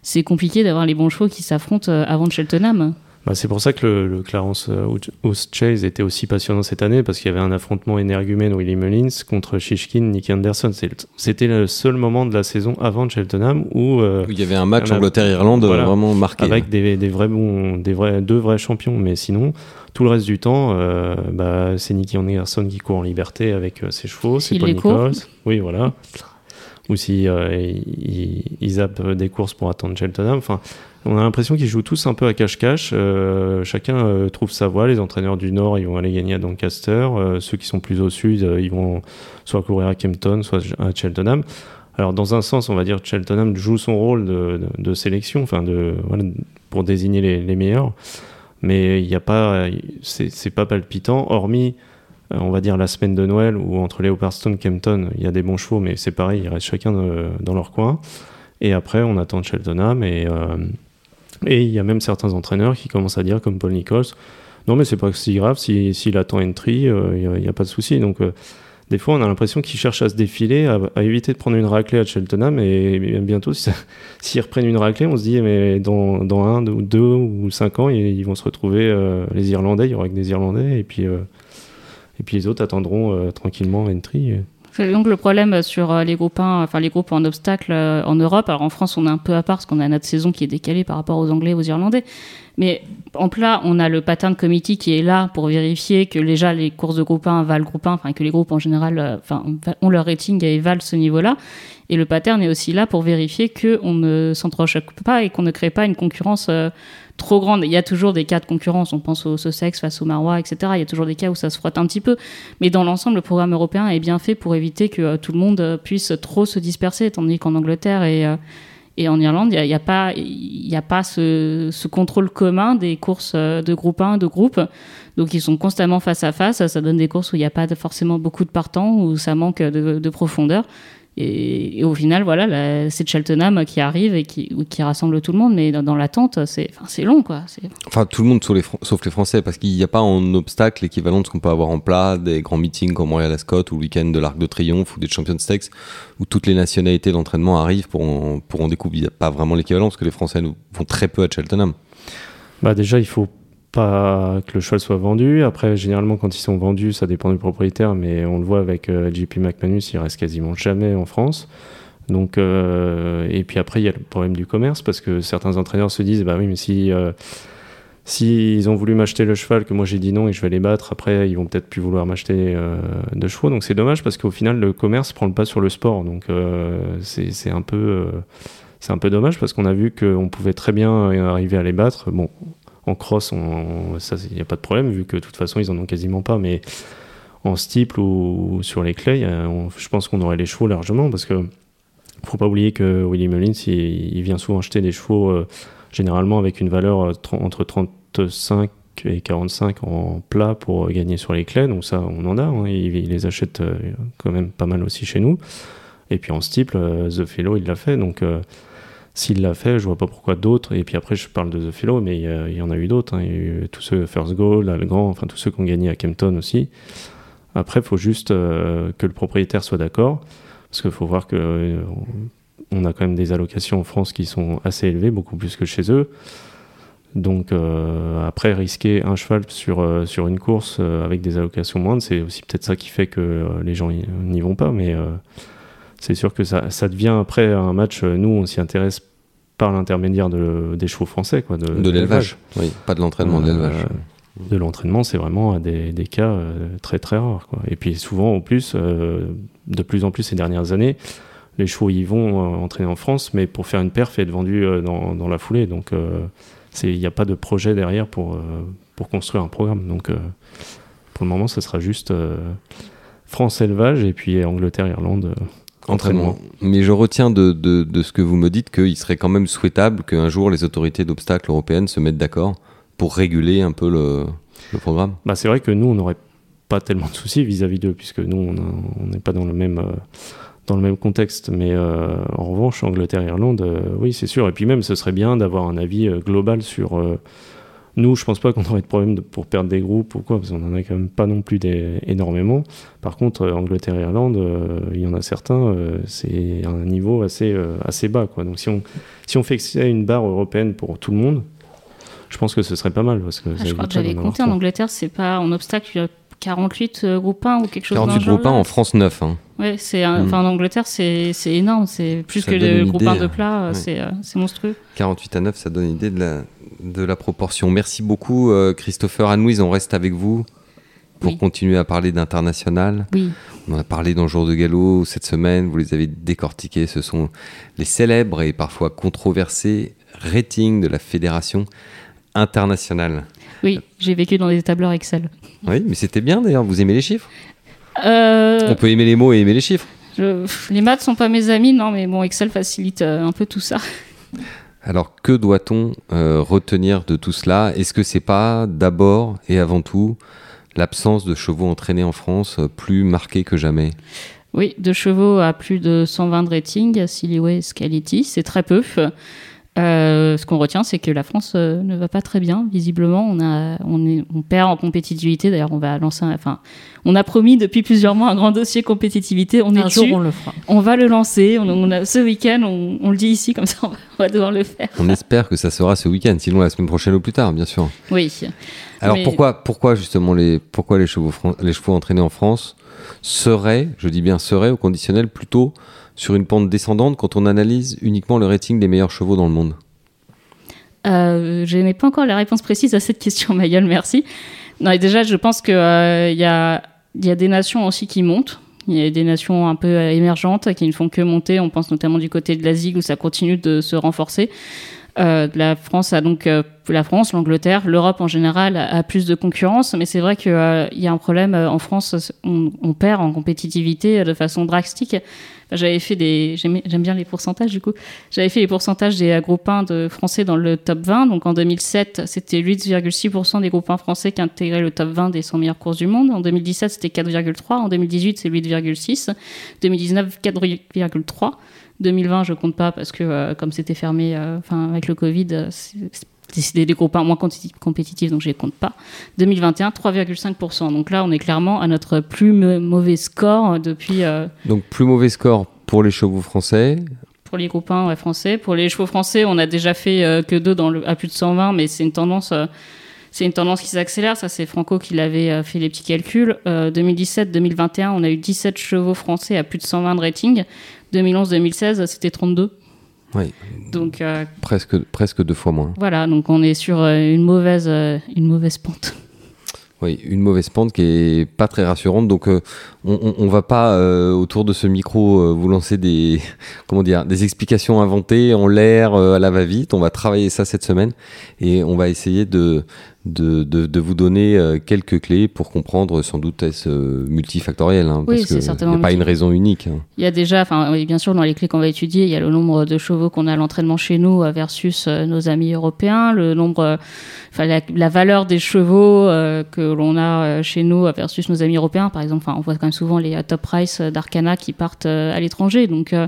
c'est compliqué d'avoir les bons chevaux qui s'affrontent euh, avant de Cheltenham. Bah, c'est pour ça que le, le Clarence euh, House Chase était aussi passionnant cette année parce qu'il y avait un affrontement énergumène Willie Mullins contre Shishkin, Nicky Anderson. C'était le seul moment de la saison avant Cheltenham où euh, Il y avait un match Angleterre-Irlande Voilà. vraiment marqué. avec des, des vrais bons, des vrais, deux vrais champions, mais sinon tout le reste du temps, euh, bah, c'est Nicky Anderson qui court en liberté avec euh, ses chevaux, c'est Paul. Nichols. Oui, voilà. Ou si euh, il, il zappe des courses pour attendre Cheltenham. Enfin, On a l'impression qu'ils jouent tous un peu à cache-cache. Euh, chacun euh, trouve sa voie. Les entraîneurs du Nord, ils vont aller gagner à Doncaster. Euh, ceux qui sont plus au Sud, ils vont soit courir à Kempton, soit à Cheltenham. Alors, dans un sens, on va dire Cheltenham joue son rôle de, sélection, enfin, de, pour désigner les, meilleurs. Mais il n'y a pas, c'est pas palpitant, hormis, on va dire, la semaine de Noël où entre Leopardstone, Kempton, il y a des bons chevaux, mais c'est pareil, ils restent chacun dans leur coin. Et après, on attend Cheltenham et, et il y a même certains entraîneurs qui commencent à dire, comme Paul Nichols, non mais c'est pas si grave, si- s'il attend entry, euh, il n'y a, pas de souci. Donc euh, des fois, on a l'impression qu'ils cherchent à se défiler, à, éviter de prendre une raclée à Cheltenham, et, bientôt, si s'ils reprennent une raclée, on se dit, mais dans, un ou deux ou cinq ans, ils, vont se retrouver, euh, les Irlandais, il y aura que des Irlandais, et puis, euh, et puis les autres attendront euh, tranquillement entry. Donc le problème sur euh, les groupes 1, enfin les groupes en obstacle euh, en Europe. Alors en France, on est un peu à part parce qu'on a notre saison qui est décalée par rapport aux Anglais, aux Irlandais. Mais en plat, on a le pattern committee qui est là pour vérifier que déjà les courses de groupe 1 valent groupe 1, enfin que les groupes en général euh, enfin, ont leur rating et valent ce niveau-là. Et le pattern est aussi là pour vérifier qu'on ne s'entrechoque pas et qu'on ne crée pas une concurrence trop grande. Il y a toujours des cas de concurrence, on pense au Sussex face au Marois, etc. Il y a toujours des cas où ça se frotte un petit peu. Mais dans l'ensemble, le programme européen est bien fait pour éviter que euh, tout le monde euh, puisse trop se disperser, tandis qu'en Angleterre et, euh, et en Irlande, il n'y a, pas, y a pas ce, contrôle commun des courses de groupe 1, de groupe. Donc ils sont constamment face à face. Ça donne des courses où il n'y a pas forcément beaucoup de partants, où ça manque de profondeur. Et, et au final, voilà, là, c'est Cheltenham qui arrive et qui, rassemble tout le monde. Mais dans, dans l'attente, c'est enfin, long, quoi. Enfin, tout le monde sauf les, Fran- sauf les Français, parce qu'il n'y a pas en obstacle l'équivalent de ce qu'on peut avoir en plat, des grands meetings comme Royal Ascot ou le week-end de l'Arc de Triomphe ou des Champions Stakes, où toutes les nationalités d'entraînement arrivent pour en, pour en découvrir. Il n'y a pas vraiment l'équivalent, parce que les Français nous- vont très peu à Cheltenham. Bah déjà, il faut pas que le cheval soit vendu. Après, généralement, quand ils sont vendus, ça dépend du propriétaire, mais on le voit avec euh, JP McManus, il reste quasiment jamais en France. Donc, euh, et puis après, il y a le problème du commerce, parce que certains entraîneurs se disent, bah oui, mais si, euh, si ils ont voulu m'acheter le cheval, que moi j'ai dit non et je vais les battre, après, ils vont peut-être plus vouloir m'acheter euh, de chevaux. Donc c'est dommage, parce qu'au final, le commerce prend le pas sur le sport. Donc c'est un peu... c'est un peu dommage parce qu'on a vu qu'on pouvait très bien arriver à les battre. Bon, en cross, on, ça, il n'y a pas de problème, vu que de toute façon, ils en ont quasiment pas. Mais en steeple ou, sur les a- on- je pense qu'on aurait les chevaux largement, parce que faut pas oublier que Willie Mullins, il, vient souvent acheter des chevaux, euh, généralement avec une valeur euh, tr- entre 35 et 45 en plat pour gagner sur les clés. Donc ça, on en a. hein. il, les achète euh, quand même pas mal aussi chez nous. Et puis en steeple, euh, The Fellow, il l'a fait. Donc euh, s'il l'a fait, je vois pas pourquoi d'autres. Et puis après, je parle de The Fellow, mais il y, en a eu d'autres. hein. Il y a eu tous ceux First Goal, Algan, enfin tous ceux qui ont gagné à Kempton aussi. Après, il faut juste euh, que le propriétaire soit d'accord. Parce qu'il faut voir que euh, on a quand même des allocations en France qui sont assez élevées, beaucoup plus que chez eux. Donc euh, après, risquer un cheval sur, euh, sur une course avec des allocations moindres, c'est aussi peut-être ça qui fait que les gens n'y vont pas. Mais c'est sûr que ça, ça devient après un match, euh, nous on s'y intéresse par l'intermédiaire de, des chevaux français. Quoi, de, De l'élevage. Oui, pas de l'entraînement, de Euh, l'élevage. de l'entraînement, c'est vraiment à des, des cas euh, très très rares. Quoi. Et puis souvent, en plus, euh, de plus en plus ces dernières années, les chevaux y vont euh, entraîner en France, mais pour faire une perf et être vendus euh, dans, dans la foulée. Donc euh, il n'y a pas de projet derrière pour, euh, pour construire un programme. Donc euh, pour le moment, ce sera juste euh, France élevage et puis Angleterre, Irlande. euh, Entraînement. Mais je retiens de, de, de ce que vous me dites qu'il serait quand même souhaitable qu'un jour les autorités d'obstacles européennes se mettent d'accord pour réguler un peu le, le programme. Bah, c'est vrai que nous, on n'aurait pas tellement de soucis vis-à-vis d'eux, puisque nous, on n'est pas dans le même, euh, dans le même contexte. Mais euh, en revanche, Angleterre-Irlande, euh, oui, c'est sûr. Et puis même, ce serait bien d'avoir un avis global sur. Nous, je pense pas qu'on aurait de problème de- pour perdre des groupes ou quoi, parce qu'on en a quand même pas non plus des, énormément. Par contre, euh, Angleterre-Irlande, euh, il y en a certains, euh, c'est un niveau assez, euh, assez bas. Quoi. Donc si on, si on fixait une barre européenne pour tout le monde, je pense que ce serait pas mal. Parce que Ah, je crois que j'avais compté en. Angleterre, c'est pas en obstacle, il y a 48 euh, groupes 1 ou quelque chose dans 48 le genre, groupes 1 là. en France 9. Hein. Ouais, c'est un- Mm. enfin en Angleterre, c'est énorme, c'est plus Ça que le groupe idée, 1 de euh, plat, euh, c'est euh, c'est monstrueux. 48 à 9, ça donne une idée de la, de la proportion. Merci beaucoup, euh, Christopher. Anne-Louise, on reste avec vous pour Oui. continuer à parler d'international. Oui. On en a parlé dans le jour de galop cette semaine, vous les avez décortiqués. Ce sont les célèbres et parfois controversés rating de la Fédération internationale. Oui, j'ai vécu dans des tableurs Excel. Oui, mais c'était bien d'ailleurs, vous aimez les chiffres Euh, On peut aimer les mots et aimer les chiffres. je- les maths sont pas mes amis, non, mais bon, Excel facilite euh, un peu tout ça. Alors que doit-on euh, retenir de tout cela? Est-ce que c'est pas d'abord et avant tout l'absence de chevaux entraînés en France plus marquée que jamais? Oui, deux chevaux à plus de 120 de rating, Silhouette Quality, c'est très peu. Euh, ce qu'on retient, c'est que la France euh, ne va pas très bien. Visiblement, on a, on est, on perd en compétitivité. D'ailleurs, on va lancer, un- enfin, on a promis depuis plusieurs mois un grand dossier compétitivité. On est Un jour, dessus. on le fera. On va le lancer. On, on a, ce week-end, on, on le dit ici, comme ça, on va, on va devoir le faire. On espère que ça sera ce week-end, sinon la semaine prochaine ou plus tard, bien sûr. Oui. Alors Mais- pourquoi, pourquoi justement les, pourquoi les chevaux, fran- les chevaux entraînés en France seraient, je dis bien seraient au conditionnel, plutôt sur une pente descendante quand on analyse uniquement le rating des meilleurs chevaux dans le monde Euh, je n'ai pas encore la réponse précise à cette question, Mayol, merci. Déjà, je pense qu'il y, a, il y a des nations aussi qui montent. Il y a des nations un peu euh, émergentes qui ne font que monter. On pense notamment du côté de l'Asie où ça continue de se renforcer. Euh, la France a donc euh, la France, l'Angleterre, l'Europe en général a, plus de concurrence, mais c'est vrai qu'il y a un problème euh, en France. On, perd en compétitivité euh, de façon drastique. J'avais fait des, j'aime bien les pourcentages du coup. J'avais fait les pourcentages des euh, groupes 1 de français dans le top 20. Donc en 2007, c'était 8,6% des groupes 1 français qui intégraient le top 20 des 100 meilleures courses du monde. En 2017, c'était 4,3. En 2018, c'est 8,6. 2019, 4,3. 2020, je compte pas parce que euh, comme c'était fermé, euh, enfin avec le Covid, euh, c'est- c'est des groupes 1 moins compéti- compétitifs, donc je les compte pas. 2021, 3,5%. Donc là, on est clairement à notre plus mauvais score depuis. euh, Donc plus mauvais score pour les chevaux français. pour les groupes 1 ouais, français. Pour les chevaux français, on a déjà fait euh, que deux dans le, à plus de 120, mais c'est une tendance. euh, c'est une tendance qui s'accélère, ça c'est Franco qui l'avait euh, fait les petits calculs. Euh, 2017-2021, on a eu 17 chevaux français à plus de 120 de rating. 2011-2016, c'était 32. Oui, Donc euh, presque, presque deux fois moins. voilà, donc on est sur euh, une mauvaise, euh, une mauvaise pente. Oui, une mauvaise pente qui est pas très rassurante. Donc, euh, on, on, va pas euh, autour de ce micro vous lancer des comment dire des explications inventées en l'air à la va-vite. On va travailler ça cette semaine et on va essayer de de, de, de vous donner euh, quelques clés pour comprendre sans doute est-ce euh, multifactoriel hein, Oui, parce que certainement y a pas une raison unique. hein. Il y a déjà, enfin, oui, bien sûr, dans les clés qu'on va étudier, il y a le nombre de chevaux qu'on a à l'entraînement chez nous euh, versus nos amis européens, le nombre, enfin, la, la valeur des chevaux euh, que l'on a chez nous versus nos amis européens. Par exemple, enfin, on voit quand même souvent les top price d'Arcana qui partent à l'étranger. Donc, euh,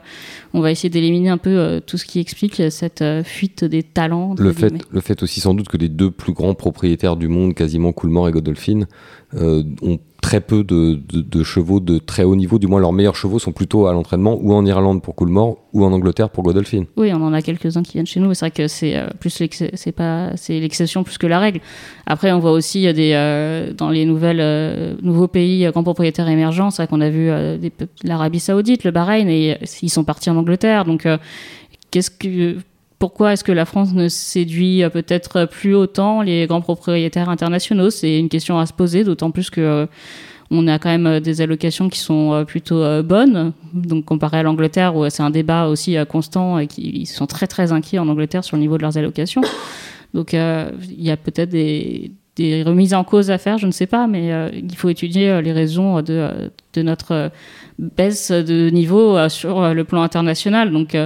on va essayer d'éliminer un peu tout ce qui explique cette fuite des talents. Le fait, guillemets. le fait aussi sans doute que les deux plus grands propriétaires du monde, quasiment Coolmore et Godolphin, euh, ont très peu de, chevaux de très haut niveau. Du moins, leurs meilleurs chevaux sont plutôt à l'entraînement ou en Irlande pour Coolmore ou en Angleterre pour Godolphin. Oui, on en a quelques-uns qui viennent chez nous, c'est vrai que c'est euh, c'est l'exception plus que la règle. Après, on voit aussi euh, dans les nouvelles nouveaux pays grands propriétaires émergents, c'est vrai qu'on a vu l'Arabie Saoudite, le Bahreïn, et ils sont partis en Angleterre. Donc, qu'est-ce que pourquoi est-ce que la France ne séduit euh, peut-être plus autant les grands propriétaires internationaux? C'est une question à se poser, d'autant plus que euh, on a quand même euh, des allocations qui sont plutôt bonnes. Donc comparé à l'Angleterre où c'est un débat aussi constant et qui ils sont très très inquiets en Angleterre sur le niveau de leurs allocations. Donc il y a peut-être des, remises en cause à faire, je ne sais pas, mais il faut étudier les raisons de, notre baisse de niveau sur le plan international. Donc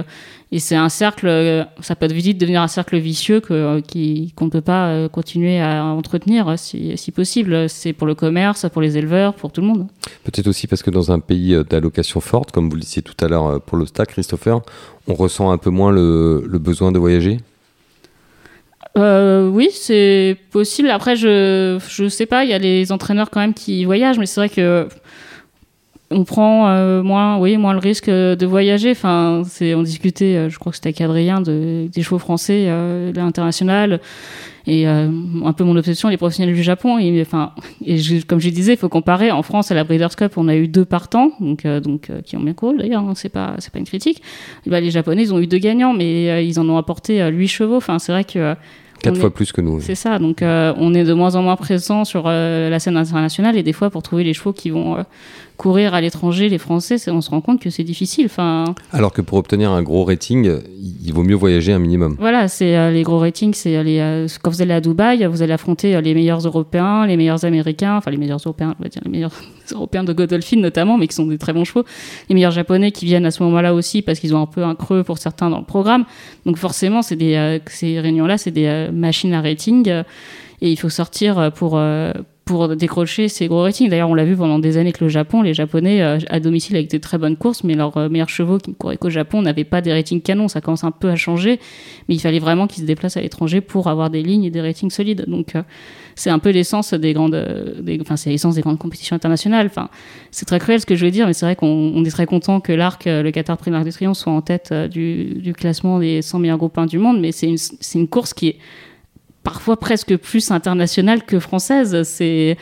et c'est un cercle, euh, ça peut vite devenir un cercle vicieux que, euh, qui- qu'on ne peut pas euh, continuer à entretenir si, si possible. C'est pour le commerce, pour les éleveurs, pour tout le monde. Peut-être aussi parce que dans un pays d'allocation forte, comme vous le disiez tout à l'heure pour l'obstacle, Christopher, on ressent un peu moins le, le besoin de voyager? Euh, oui, c'est possible. Après, je je sais pas. Il y a les entraîneurs quand même qui voyagent, mais c'est vrai que on prend euh, moins, oui, moins le risque euh, de voyager. Enfin, c'est on discutait, euh, je crois que c'était avec Adrien de, des chevaux français, euh, l'international, et euh, un peu mon obsession, les professionnels du Japon. Et enfin, et je- comme je disais, il faut comparer. En France, à la Breeders' Cup, on a eu deux partants, donc euh, donc euh, qui ont bien couru d'ailleurs. hein, c'est pas c'est pas une critique. Et ben, les Japonais, ils ont eu deux gagnants, mais ils en ont apporté huit chevaux. Enfin, c'est vrai que Quatre on fois est- plus que nous. c'est ça, donc euh, on est de moins en moins présent sur euh, la scène internationale et des fois pour trouver les chevaux qui vont euh, courir à l'étranger, les Français, on se rend compte que c'est difficile. Enfin, Alors que pour obtenir un gros rating, il vaut mieux voyager un minimum. voilà, c'est euh, les gros ratings. C'est euh, les, euh, quand vous allez à Dubaï, vous allez affronter les meilleurs Européens, les meilleurs Américains, enfin les meilleurs Européens, on va dire les meilleurs Européens de Godolphin notamment, mais qui sont des très bons chevaux. Les meilleurs Japonais qui viennent à ce moment-là aussi parce qu'ils ont un peu un creux pour certains dans le programme. Donc forcément, c'est des euh, ces réunions-là, c'est des machines à rating et il faut sortir pour pour décrocher ces gros ratings. D'ailleurs, on l'a vu pendant des années que le Japon, les Japonais euh, à domicile avec des très bonnes courses, mais leurs euh, meilleurs chevaux qui ne couraient qu'au Japon n'avaient pas des ratings canons. Ça commence un peu à changer, mais il fallait vraiment qu'ils se déplacent à l'étranger pour avoir des lignes et des ratings solides. Donc, euh, c'est un peu l'essence des grandes, des, enfin, c'est l'essence des grandes compétitions internationales. Enfin, c'est très cruel ce que je veux dire, mais c'est vrai qu'on on est très content que l'Arc, le Qatar Prix de l'Arc de Triomphe, soit en tête du, classement des 100 meilleurs groupes 1 du monde, mais c'est une course qui est parfois presque plus internationale que française. C'est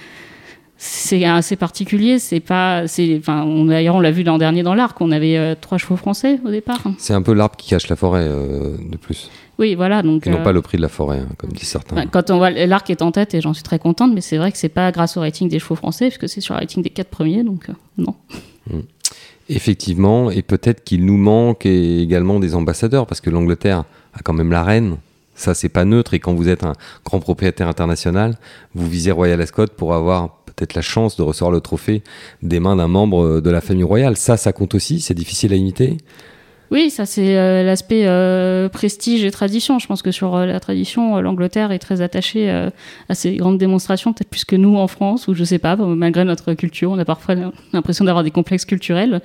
c'est assez particulier. C'est pas, c'est, enfin, on, d'ailleurs, on l'a vu l'an dernier dans l'Arc. On avait euh, trois chevaux français au départ. C'est un peu l'arbre qui cache la forêt euh, de plus. Oui, voilà. Donc, Ils n'ont euh, pas le prix de la forêt, hein, comme disent certains. Enfin, Quand on voit l'arc est en tête et j'en suis très contente, mais c'est vrai que c'est pas grâce au rating des chevaux français, puisque c'est sur le rating des quatre premiers, donc non. Effectivement, et peut-être qu'il nous manque et- également des ambassadeurs, parce que l'Angleterre a quand même la reine. Ça, c'est pas neutre. Et quand vous êtes un grand propriétaire international, vous visez Royal Ascot pour avoir peut-être la chance de recevoir le trophée des mains d'un membre de la famille royale. Ça, ça compte aussi. C'est difficile à imiter. Oui, ça c'est euh, l'aspect euh, prestige et tradition. Je pense que sur euh, la tradition, euh, l'Angleterre est très attachée euh, à ces grandes démonstrations, peut-être plus que nous en France, ou je sais pas, malgré notre culture, on a parfois l'impression d'avoir des complexes culturels.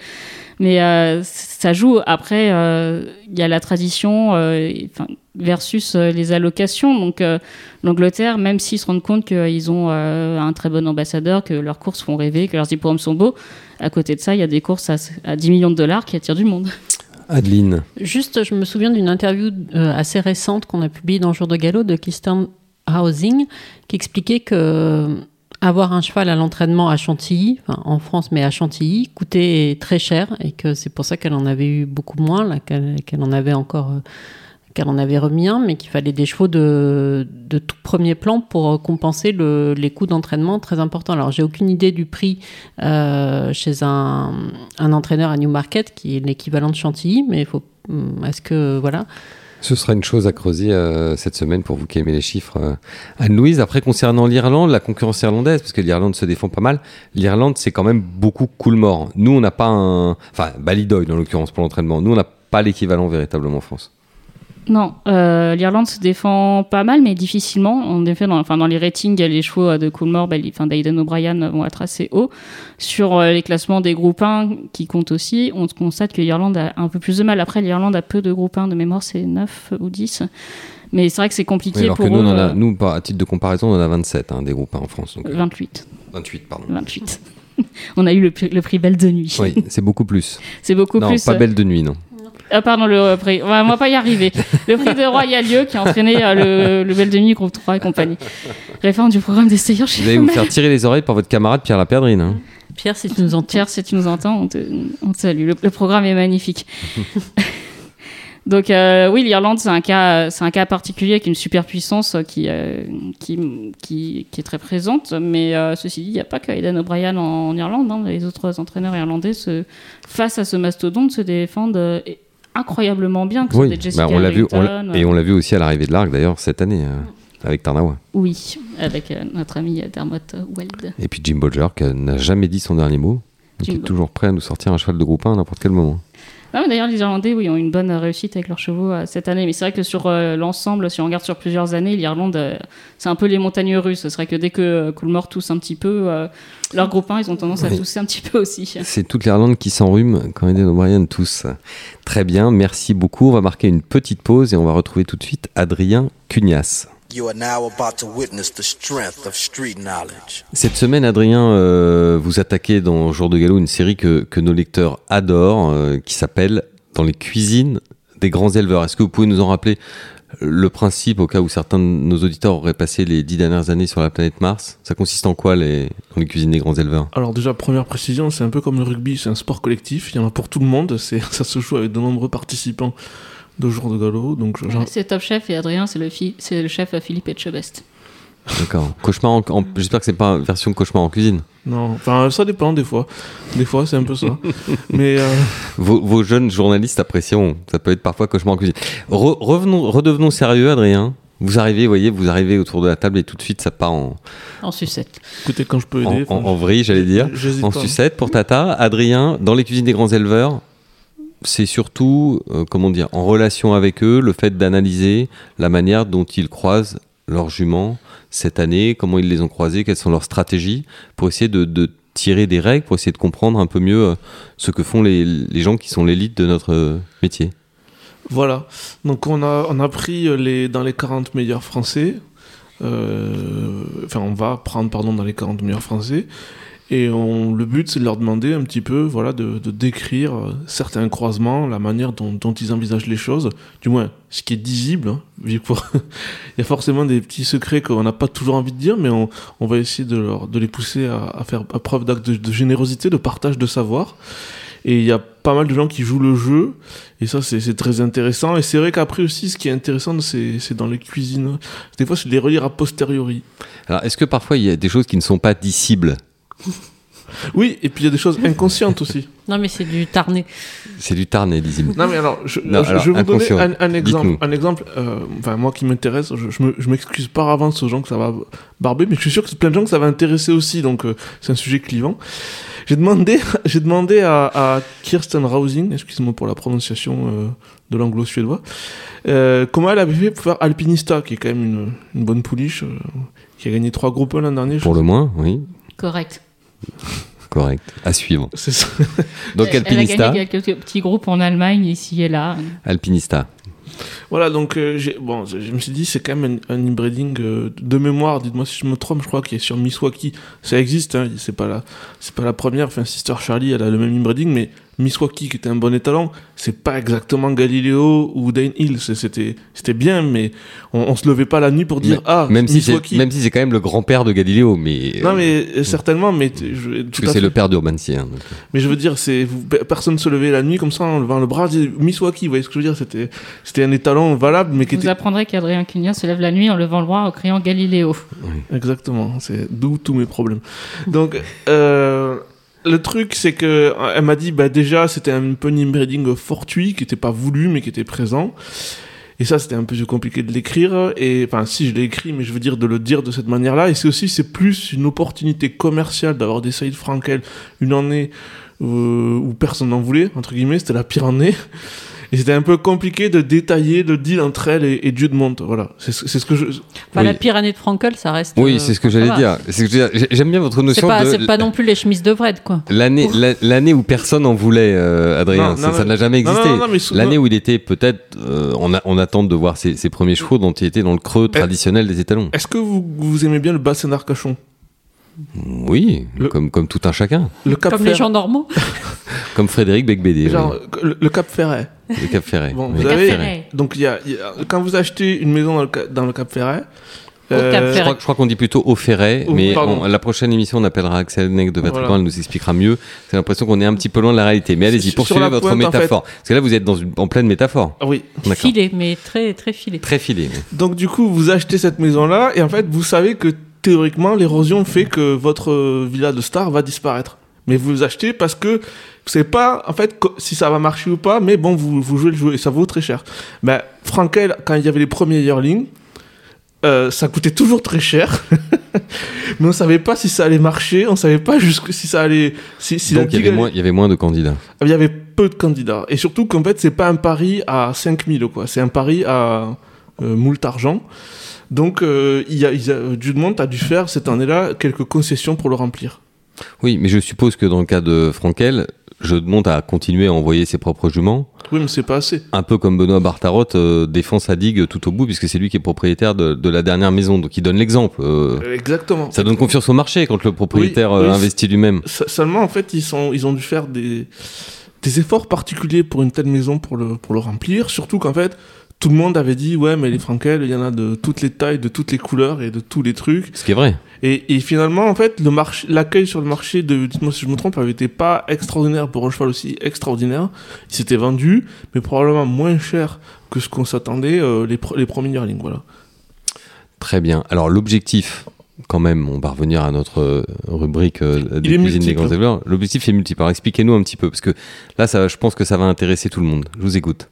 Mais ça joue. Après, il y a la tradition et- versus les allocations. Donc l'Angleterre, même s'ils se rendent compte qu'ils ont un très bon ambassadeur, que leurs courses font rêver, que leurs diplômes sont beaux, à côté de ça, il y a des courses à, à 10 millions de dollars qui attirent du monde. Adeline. Juste, je me souviens d'une interview euh, assez récente qu'on a publiée dans Jour de Galop de Kirsten Housing qui expliquait que euh, avoir un cheval à l'entraînement à Chantilly, en France mais à Chantilly, coûtait très cher et que c'est pour ça qu'elle en avait eu beaucoup moins, qu'elle en avait encore, euh, qu'elle en avait remis un, mais qu'il fallait des chevaux de, de tout premier plan pour euh, compenser le- les coûts d'entraînement très importants. Alors j'ai aucune idée du prix euh, chez un, un entraîneur à Newmarket qui est l'équivalent de Chantilly, mais faut, hum, est-ce que voilà. Ce sera une chose à creuser euh, cette semaine pour vous qui aimez les chiffres. Anne-Louise, après concernant l'Irlande, la concurrence irlandaise, parce que l'Irlande se défend pas mal, l'Irlande c'est quand même beaucoup Coolmore. Nous on n'a pas un... Enfin, Ballydoyle en l'occurrence pour l'entraînement. Nous on n'a pas l'équivalent véritablement en France. Non, euh, l'Irlande se défend pas mal, mais difficilement. En effet, dans, enfin, dans les ratings, les chevaux de Coolmore, enfin, d'Aiden O'Brien vont être assez hauts. Sur euh, les classements des groupes 1, qui comptent aussi, on constate que l'Irlande a un peu plus de mal. Après, l'Irlande a peu de groupes 1 de mémoire, c'est 9 ou 10. Mais c'est vrai que c'est compliqué Oui, alors pour que nous, eux. on en a, euh, nous, à titre de comparaison, on en a 27 hein, des groupes hein, en France. Donc, euh, 28. 28, pardon. 28. on a eu le, prix- le prix Belle de Nuit. Oui, c'est beaucoup plus. C'est beaucoup non, plus. pas belle de nuit, non. Ah pardon, le euh, prix. On va, on va pas y arriver. Le prix de Royal Lieu qui a entraîné euh, le, le Belle de Nuit, groupe 3 et compagnie. Réforme du programme des chez Vous allez vous faire tirer les oreilles par votre camarade Pierre Laperdrine. Hein. Pierre, si tu nous entends. Pierre, si tu nous entends, on te, on te salue. Le, le programme est magnifique. Donc euh, oui, l'Irlande, c'est un cas, c'est un cas particulier avec une superpuissance qui, euh, qui, qui, qui est très présente. Mais euh, ceci dit, il n'y a pas que Aidan O'Brien en, en Irlande. hein. Les autres entraîneurs irlandais, se, face à ce mastodonte, se défendent euh, incroyablement bien. Que ce Oui, soit des Jessica bah, on l'a vu, on et on l'a vu aussi à l'arrivée de l'Arc d'ailleurs cette année euh, avec Tarnawa. Oui, avec euh, notre ami Dermot Weld. Et puis Jim Bolger qui n'a jamais dit son dernier mot, qui est toujours prêt à nous sortir un cheval de groupe 1 à n'importe quel moment. Ah, D'ailleurs, les Irlandais, oui, ont une bonne réussite avec leurs chevaux euh, cette année. Mais c'est vrai que sur euh, l'ensemble, si on regarde sur plusieurs années, l'Irlande, euh, c'est un peu les montagnes russes. Ce serait que dès que Coolmore tousse un petit peu, leur groupe 1, ils ont tendance à tousser un petit peu aussi. C'est toute l'Irlande qui s'enrhume quand Eden O'Brien tous. Très bien, merci beaucoup. On va marquer une petite pause et on va retrouver tout de suite Adrien Cugnas. You are now about to witness the strength of street knowledge. Cette semaine, Adrien, euh, vous attaquez dans Jour de Galop une série que, que nos lecteurs adorent, euh, qui s'appelle Dans les cuisines des grands éleveurs. Est-ce que vous pouvez nous en rappeler le principe au cas où certains de nos auditeurs auraient passé les dix dernières années sur la planète Mars? Ça consiste en quoi les, dans les cuisines des grands éleveurs? Alors déjà, première précision, c'est un peu comme le rugby, c'est un sport collectif, il y en a pour tout le monde, c'est, ça se joue avec de nombreux participants de jour de galop, donc j'en- C'est Top Chef et Adrien, c'est le, fi- c'est le chef euh, Philippe Etchebest. D'accord. Cauchemar en, en- J'espère que c'est pas une version cauchemar en cuisine. Non, enfin, ça dépend des fois. Des fois, c'est un peu ça. Mais euh, Vos, vos jeunes journalistes apprécieront. Ça peut être parfois cauchemar en cuisine. Re- revenons, redevenons sérieux, Adrien. Vous arrivez, voyez, vous arrivez autour de la table et tout de suite ça part en, En sucette. écoutez, quand je peux en, aider. en- en vrille, j'allais dire. j'hésite En pas. sucette pour Tata. Adrien, dans les cuisines des grands éleveurs, c'est surtout, euh, comment dire, en relation avec eux, le fait d'analyser la manière dont ils croisent leurs juments cette année, comment ils les ont croisés, quelles sont leurs stratégies, pour essayer de, tirer des règles, pour essayer de comprendre un peu mieux euh, ce que font les, gens qui sont l'élite de notre euh, métier. Voilà. Donc on a, on a pris les, dans les 40 meilleurs français. Enfin, on va prendre, pardon, dans les 40 meilleurs français. Et on, le but, c'est de leur demander un petit peu voilà, de, de décrire euh, certains croisements, la manière dont, dont ils envisagent les choses. Du moins, ce qui est visible. hein, Il y a forcément des petits secrets qu'on n'a pas toujours envie de dire, mais on, on va essayer de, leur, de les pousser à, à faire preuve d'acte de, générosité, de partage de savoir. Et il y a pas mal de gens qui jouent le jeu. Et ça, c'est très intéressant. Et c'est vrai qu'après aussi, ce qui est intéressant, c'est dans les cuisines. Des fois, c'est de les relire a posteriori. Alors, est-ce que parfois il y a des choses qui ne sont pas dissibles? Oui, et puis il y a des choses inconscientes aussi. Non, mais c'est du tarné. C'est du tarné, dissible. Non, mais alors, je, Non, je- alors, je vais vous donner un, un exemple. Un exemple, euh, enfin, moi qui m'intéresse, je, je me- je m'excuse par avance aux gens que ça va barber, mais je suis sûr que c'est plein de gens que ça va intéresser aussi, donc euh, c'est un sujet clivant. J'ai demandé, j'ai demandé à, à Kirsten Rausing, excuse-moi pour la prononciation euh, de l'anglo-suédois, euh, comment elle avait fait pour faire Alpinista, qui est quand même une, une bonne pouliche, euh, qui a gagné trois groupes 1 l'an dernier. Pour le moins, oui. Correct. Correct. À suivre. Ça. Donc, Elle- Elle a Alpinista. gagné quelques petits groupes en Allemagne, ici et là. Alpinista. Voilà, donc euh, j'ai- bon, je me suis dit, c'est quand même un, un inbreeding euh, de mémoire. Dites-moi si je me trompe, je crois qu'il est sur Miswaki. Ça existe, hein, c'est pas la, c'est pas la première. Enfin, Sister Charlie, elle a le même inbreeding, mais Miswaki, qui était un bon étalon, c'est pas exactement Galileo ou Dane Hill. C'était, c'était bien, mais on, on se levait pas la nuit pour dire Mais- ah, même si c'est Miswaki. même si c'est quand même le grand-père de Galileo, mais Non, mais euh, certainement, mais parce que c'est le père d'Urbancy. hein, donc. Mais je veux dire, c'est personne se levait la nuit comme ça en levant le bras, Miswaki. Vous voyez ce que je veux dire C'était, c'était un étalon valable, mais qui Vous était apprendrez qu'Adrien Cunha se lève la nuit en levant le bras en criant Galiléo. Exactement, c'est d'où tous mes problèmes. Donc, euh, le truc, c'est que euh, elle m'a dit, bah déjà, c'était un peu un inbreeding fortuit, qui était pas voulu, mais qui était présent. Et ça, c'était un peu compliqué de l'écrire. Et enfin, si je l'ai écrit, mais je veux dire de le dire de cette manière-là. Et c'est aussi, c'est plus une opportunité commerciale d'avoir des Saïd Frankel une année euh, où personne n'en voulait, entre guillemets, c'était la pire année. Et c'était un peu compliqué de détailler le deal entre elle et, et Dieu de Monte. Voilà, c'est ce c'est ce que je. Enfin, Oui. la pire année de Frankel, ça reste. Oui, euh, c'est ce que j'allais dire. J'aime bien votre notion pas, de c'est pas non plus les chemises de Vred, quoi. l'année la- l'année où personne en voulait, euh, Adrien. Non, ça non, ça mais- n'a jamais existé. L'année où il était peut-être euh, en, en attente de voir ses, ses premiers chevaux, dont il était dans le creux traditionnel des étalons. Est-ce que vous, vous aimez bien le bassin d'Arcachon? Oui, Le- comme, comme tout un chacun. Le Cap Comme les gens normaux. Comme Frédéric Becbédé, Genre, le, le Cap Ferret. Le Cap Ferret. Bon, vous Cap avez- Ferret. Donc, il y a, y a- quand vous achetez une maison dans le, dans le Cap Ferret, Au euh, Cap Je Ferret. crois, je crois qu'on dit plutôt au ferret, mais on- la prochaine émission, on appellera Axel Neck de Vatrican, Voilà. elle nous expliquera mieux. C'est l'impression qu'on est un petit peu loin de la réalité. Mais allez-y, poursuivez votre pointe, en métaphore. Parce que là, vous êtes dans une, en pleine métaphore. ah oui. Filé, mais très, très filé. Très filé. Donc, du coup, vous achetez cette maison-là, et en fait, vous savez que théoriquement, l'érosion fait que votre euh, villa de star va disparaître. Mais vous achetez parce que vous savez pas, en fait, si ça va marcher ou pas, mais bon, vous, vous jouez le jeu et ça vaut très cher. Ben, Frankel, quand il y avait les premiers yearlings, euh, ça coûtait toujours très cher. mais on savait pas si ça allait marcher, on savait pas jusque si ça allait. Si, si Donc il y, avait moins, il y avait moins de candidats. il y avait peu de candidats. Et surtout qu'en fait, c'est pas un pari à 5000, quoi. C'est un pari à euh, moult argent. Donc, euh, il y a, il y a, Judemont a dû faire cette année-là quelques concessions pour le remplir. Oui, mais je suppose que dans le cas de Frankel, je demande à continuer à envoyer ses propres juments, Oui, mais c'est pas assez. un peu comme Benoît Bartarotte euh, défend sa digue tout au bout, puisque c'est lui qui est propriétaire de, de la dernière maison. Donc il donne l'exemple. euh, Euh, Exactement. ça donne confiance au marché quand le propriétaire Oui, oui, investit lui-même. Se- Seulement, en fait, ils, sont, ils ont dû faire des, des efforts particuliers pour une telle maison pour le, pour le remplir. Surtout qu'en fait, tout le monde avait dit Ouais, mais les Frankel, il y en a de toutes les tailles, de toutes les couleurs et de tous les trucs. Ce qui est vrai. Et, et finalement, en fait, le marché, l'accueil sur le marché de, dites-moi si je me trompe, avait été pas extraordinaire pour un cheval aussi extraordinaire. Il s'était vendu, mais probablement moins cher que ce qu'on s'attendait euh, les, pre- les premiers yearlings, voilà. Très bien. Alors l'objectif, quand même, on va revenir à notre euh, rubrique euh, des est cuisines des multiple. grands éleveurs. L'objectif est multiple. Alors expliquez-nous un petit peu, parce que là, ça, je pense que ça va intéresser tout le monde. Je vous écoute.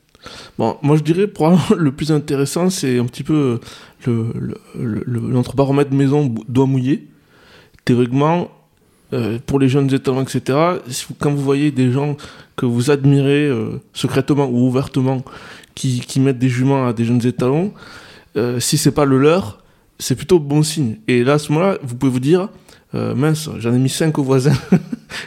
Bon, moi je dirais probablement le plus intéressant, c'est un petit peu le, le, notre baromètre maison doigt mouillé. Théoriquement, euh, pour les jeunes étalons, etc., quand vous voyez des gens que vous admirez euh, secrètement ou ouvertement qui, qui mettent des juments à des jeunes étalons, euh, si c'est pas le leur, c'est plutôt bon signe. Et là, à ce moment-là, vous pouvez vous dire, euh, mince, j'en ai mis 5 au voisin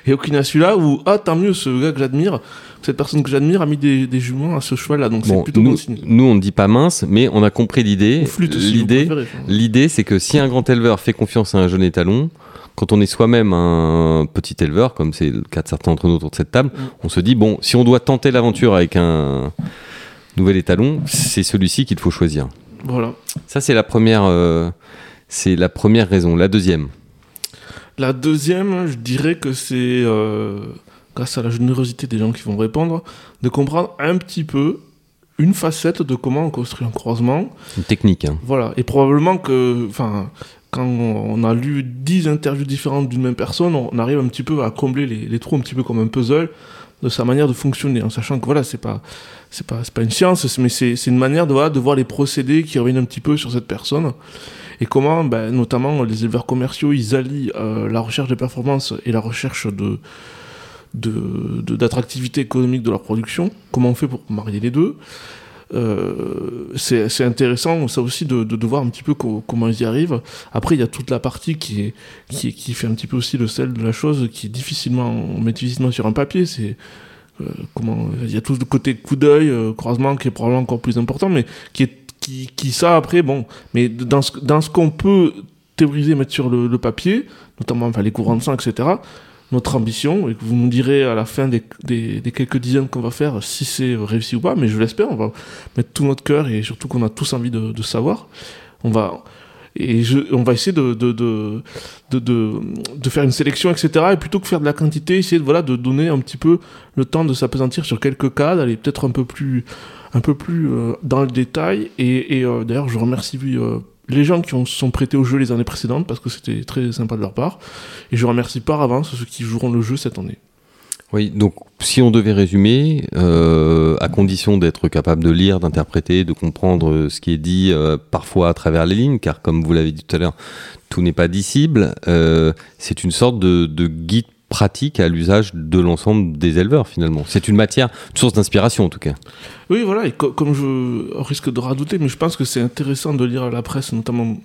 et aucune à celui-là, ou ah, tant mieux, ce gars que j'admire, cette personne que j'admire a mis des, des juments à ce cheval-là, donc c'est plutôt nous, bon signe. nous, on ne dit pas mince, mais on a compris l'idée. L'idée, l'idée, c'est que si un grand éleveur fait confiance à un jeune étalon, quand on est soi-même un petit éleveur, comme c'est le cas de certains d'entre nous autour de cette table, Mm. on se dit bon, si on doit tenter l'aventure avec un nouvel étalon, c'est celui-ci qu'il faut choisir. Voilà. Ça, c'est la première, euh, c'est la première raison. La deuxième. La deuxième, je dirais que c'est, euh, grâce à la générosité des gens qui vont répondre, de comprendre un petit peu une facette de comment on construit un croisement. Une technique. hein. Voilà. Et probablement que, enfin, quand on a lu 10 interviews différentes d'une même personne, on arrive un petit peu à combler les, les trous un petit peu comme un puzzle de sa manière de fonctionner, en sachant que voilà, c'est pas, c'est pas, c'est pas une science, mais c'est c'est une manière de, voilà, de voir les procédés qui reviennent un petit peu sur cette personne et comment, ben, notamment les éleveurs commerciaux, ils allient euh, la recherche de performance et la recherche de de- de- d'attractivité économique de leur production. Comment on fait pour marier les deux? Euh, c'est intéressant ça aussi de, de, de voir un petit peu co- comment ils y arrivent. Après, il y a toute la partie qui, est, qui, qui fait un petit peu aussi le sel de la chose, qui est difficilement, on met difficilement sur un papier. C'est euh, comment il y a tout le côté coup d'œil, euh, croisement qui est probablement encore plus important, mais qui est qui, qui ça après bon, mais dans ce dans ce qu'on peut théoriser, mettre sur le, le papier, notamment enfin, les courants de sang, etc. Notre ambition, et que vous nous direz à la fin des, des, des quelques dizaines qu'on va faire si c'est réussi ou pas, mais je l'espère, on va mettre tout notre cœur et surtout qu'on a tous envie de, de savoir. On va, et je, on va essayer de, de, de, de, faire une sélection, etc. Et plutôt que faire de la quantité, essayer de, voilà, de donner un petit peu le temps de s'apesantir sur quelques cas, d'aller peut-être un peu plus, un peu plus euh, dans le détail. Et, euh, d'ailleurs, je remercie euh, les gens qui ont, sont prêtés au jeu les années précédentes parce que c'était très sympa de leur part. Et je remercie par avance ceux qui joueront le jeu cette année. Oui, donc si on devait résumer, à condition d'être capable de lire, d'interpréter, de comprendre ce qui est dit parfois à travers les lignes, car comme vous l'avez dit tout à l'heure, tout n'est pas dissible, c'est une sorte de, de guide pratique à l'usage de l'ensemble des éleveurs finalement. C'est une matière, une source d'inspiration en tout cas. Oui, voilà, et co- comme je risque de radouter, mais je pense que c'est intéressant de lire la presse, notamment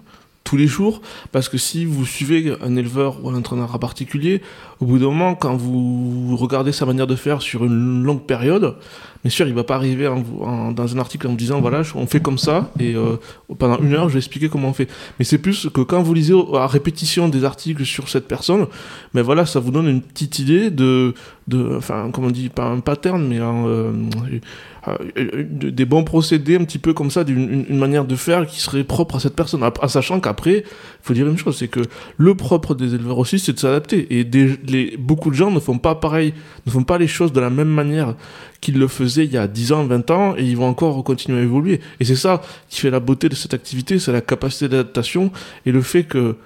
tous les jours, parce que si vous suivez un éleveur ou un entraîneur en particulier, au bout d'un moment, quand vous regardez sa manière de faire sur une longue période, bien sûr, il va pas arriver dans un article en vous disant, voilà, on fait comme ça, et euh, pendant une heure, je vais expliquer comment on fait. Mais c'est plus que quand vous lisez à répétition des articles sur cette personne, mais voilà, ça vous donne une petite idée de, de enfin, comment on dit, pas un pattern, mais euh, euh, de- des bons procédés, un petit peu comme ça, d'une une, une manière de faire qui serait propre à cette personne. En sachant qu'après, il faut dire une chose, c'est que le propre des éleveurs aussi, c'est de s'adapter. Et beaucoup de gens ne font pas pareil, ne font pas les choses de la même manière qu'ils le faisaient il y a 10 ans, 20 ans, et ils vont encore continuer à évoluer. Et c'est ça qui fait la beauté de cette activité, c'est la capacité d'adaptation et le fait que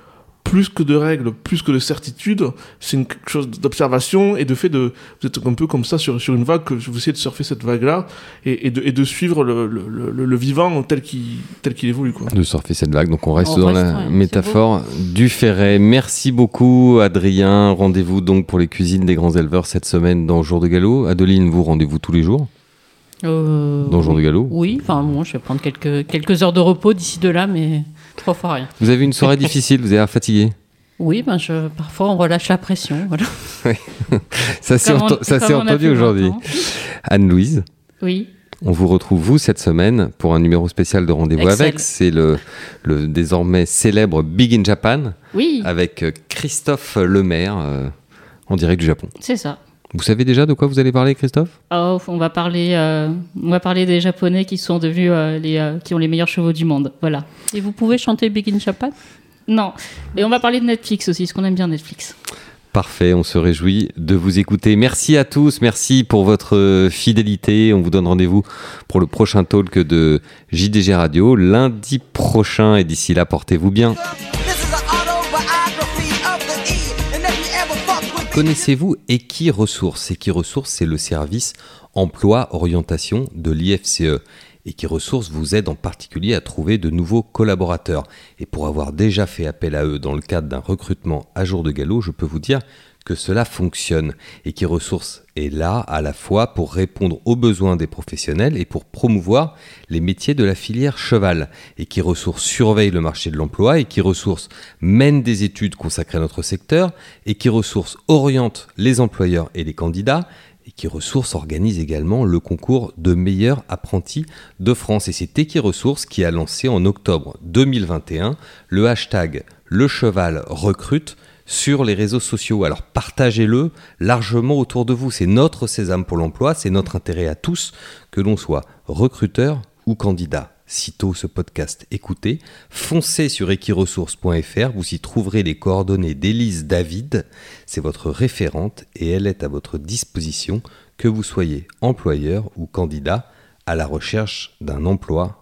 plus que de règles, plus que de certitudes, c'est une quelque chose d'observation et de fait de vous êtes un peu comme ça sur, sur une vague que vous essayez de surfer cette vague là et, et, de, et de suivre le, le, le, le vivant tel qu'il tel qu'il évolue quoi. de surfer cette vague. Donc on reste On dans reste, la ouais, métaphore du ferret. Merci beaucoup Adrien. Rendez-vous donc pour les cuisines des grands éleveurs cette semaine dans Jour de Galop. Adeline, vous rendez-vous tous les jours? Euh, dans Jour de Galop Oui, enfin bon, je vais prendre quelques, quelques heures de repos d'ici de là, mais trois fois rien. Vous avez une soirée difficile, vous avez l'air fatigué. Oui, ben je, parfois on relâche la pression. Voilà. Ça s'est ento- entendu aujourd'hui. Anne-Louise, Oui. on vous retrouve vous cette semaine pour un numéro spécial de Rendez-vous avec. C'est le, le désormais célèbre Big in Japan Oui, avec euh, Christophe Lemaire euh, en direct du Japon. c'est ça. Vous savez déjà de quoi vous allez parler, Christophe? Oh, on va parler, euh, on va parler des Japonais qui sont devenus euh, les, euh, qui ont les meilleurs chevaux du monde. Voilà. Et vous pouvez chanter Big in Japan? Non. Et on va parler de Netflix aussi, parce qu'on aime bien Netflix. Parfait, on se réjouit de vous écouter. Merci à tous, merci pour votre fidélité. On vous donne rendez-vous pour le prochain talk de JDG Radio lundi prochain et d'ici là, portez-vous bien. Connaissez-vous Equiresources? Equiresources, c'est le service emploi orientation de l'IFCE. Equiresources vous aide en particulier à trouver de nouveaux collaborateurs. Et pour avoir déjà fait appel à eux dans le cadre d'un recrutement à jour de galop, je peux vous dire que cela fonctionne. Equiresources est là à la fois pour répondre aux besoins des professionnels et pour promouvoir les métiers de la filière cheval. Equiresources surveille le marché de l'emploi, Equiresources mène des études consacrées à notre secteur, Equiresources oriente les employeurs et les candidats, Equiresources organise également le concours de meilleurs apprentis de France. Et c'est Equiresources qui a lancé en octobre 2021 le hashtag Le Cheval recrute sur les réseaux sociaux. Alors partagez-le largement autour de vous. C'est notre sésame pour l'emploi, c'est notre intérêt à tous, que l'on soit recruteur ou candidat. Sitôt ce podcast écouté, foncez sur equiresources.fr, vous y trouverez les coordonnées d'Élise David, c'est votre référente et elle est à votre disposition, que vous soyez employeur ou candidat à la recherche d'un emploi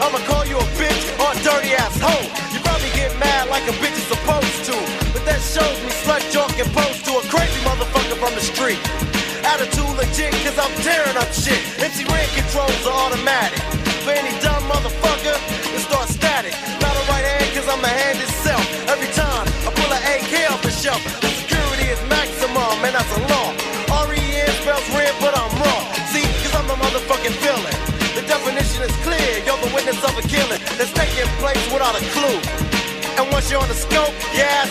I'ma call you a bitch or a dirty ass hoe. You probably get mad like a bitch is supposed to. But that shows me slut and pose to a crazy motherfucker from the street. Attitude legit, cause I'm tearing up shit. MC Red controls are automatic. For any dumb motherfucker, it starts static. Not a right hand, cause I'm the hand itself. Every time I pull an AK off the shelf, without a clue. And once you're on the scope, yeah,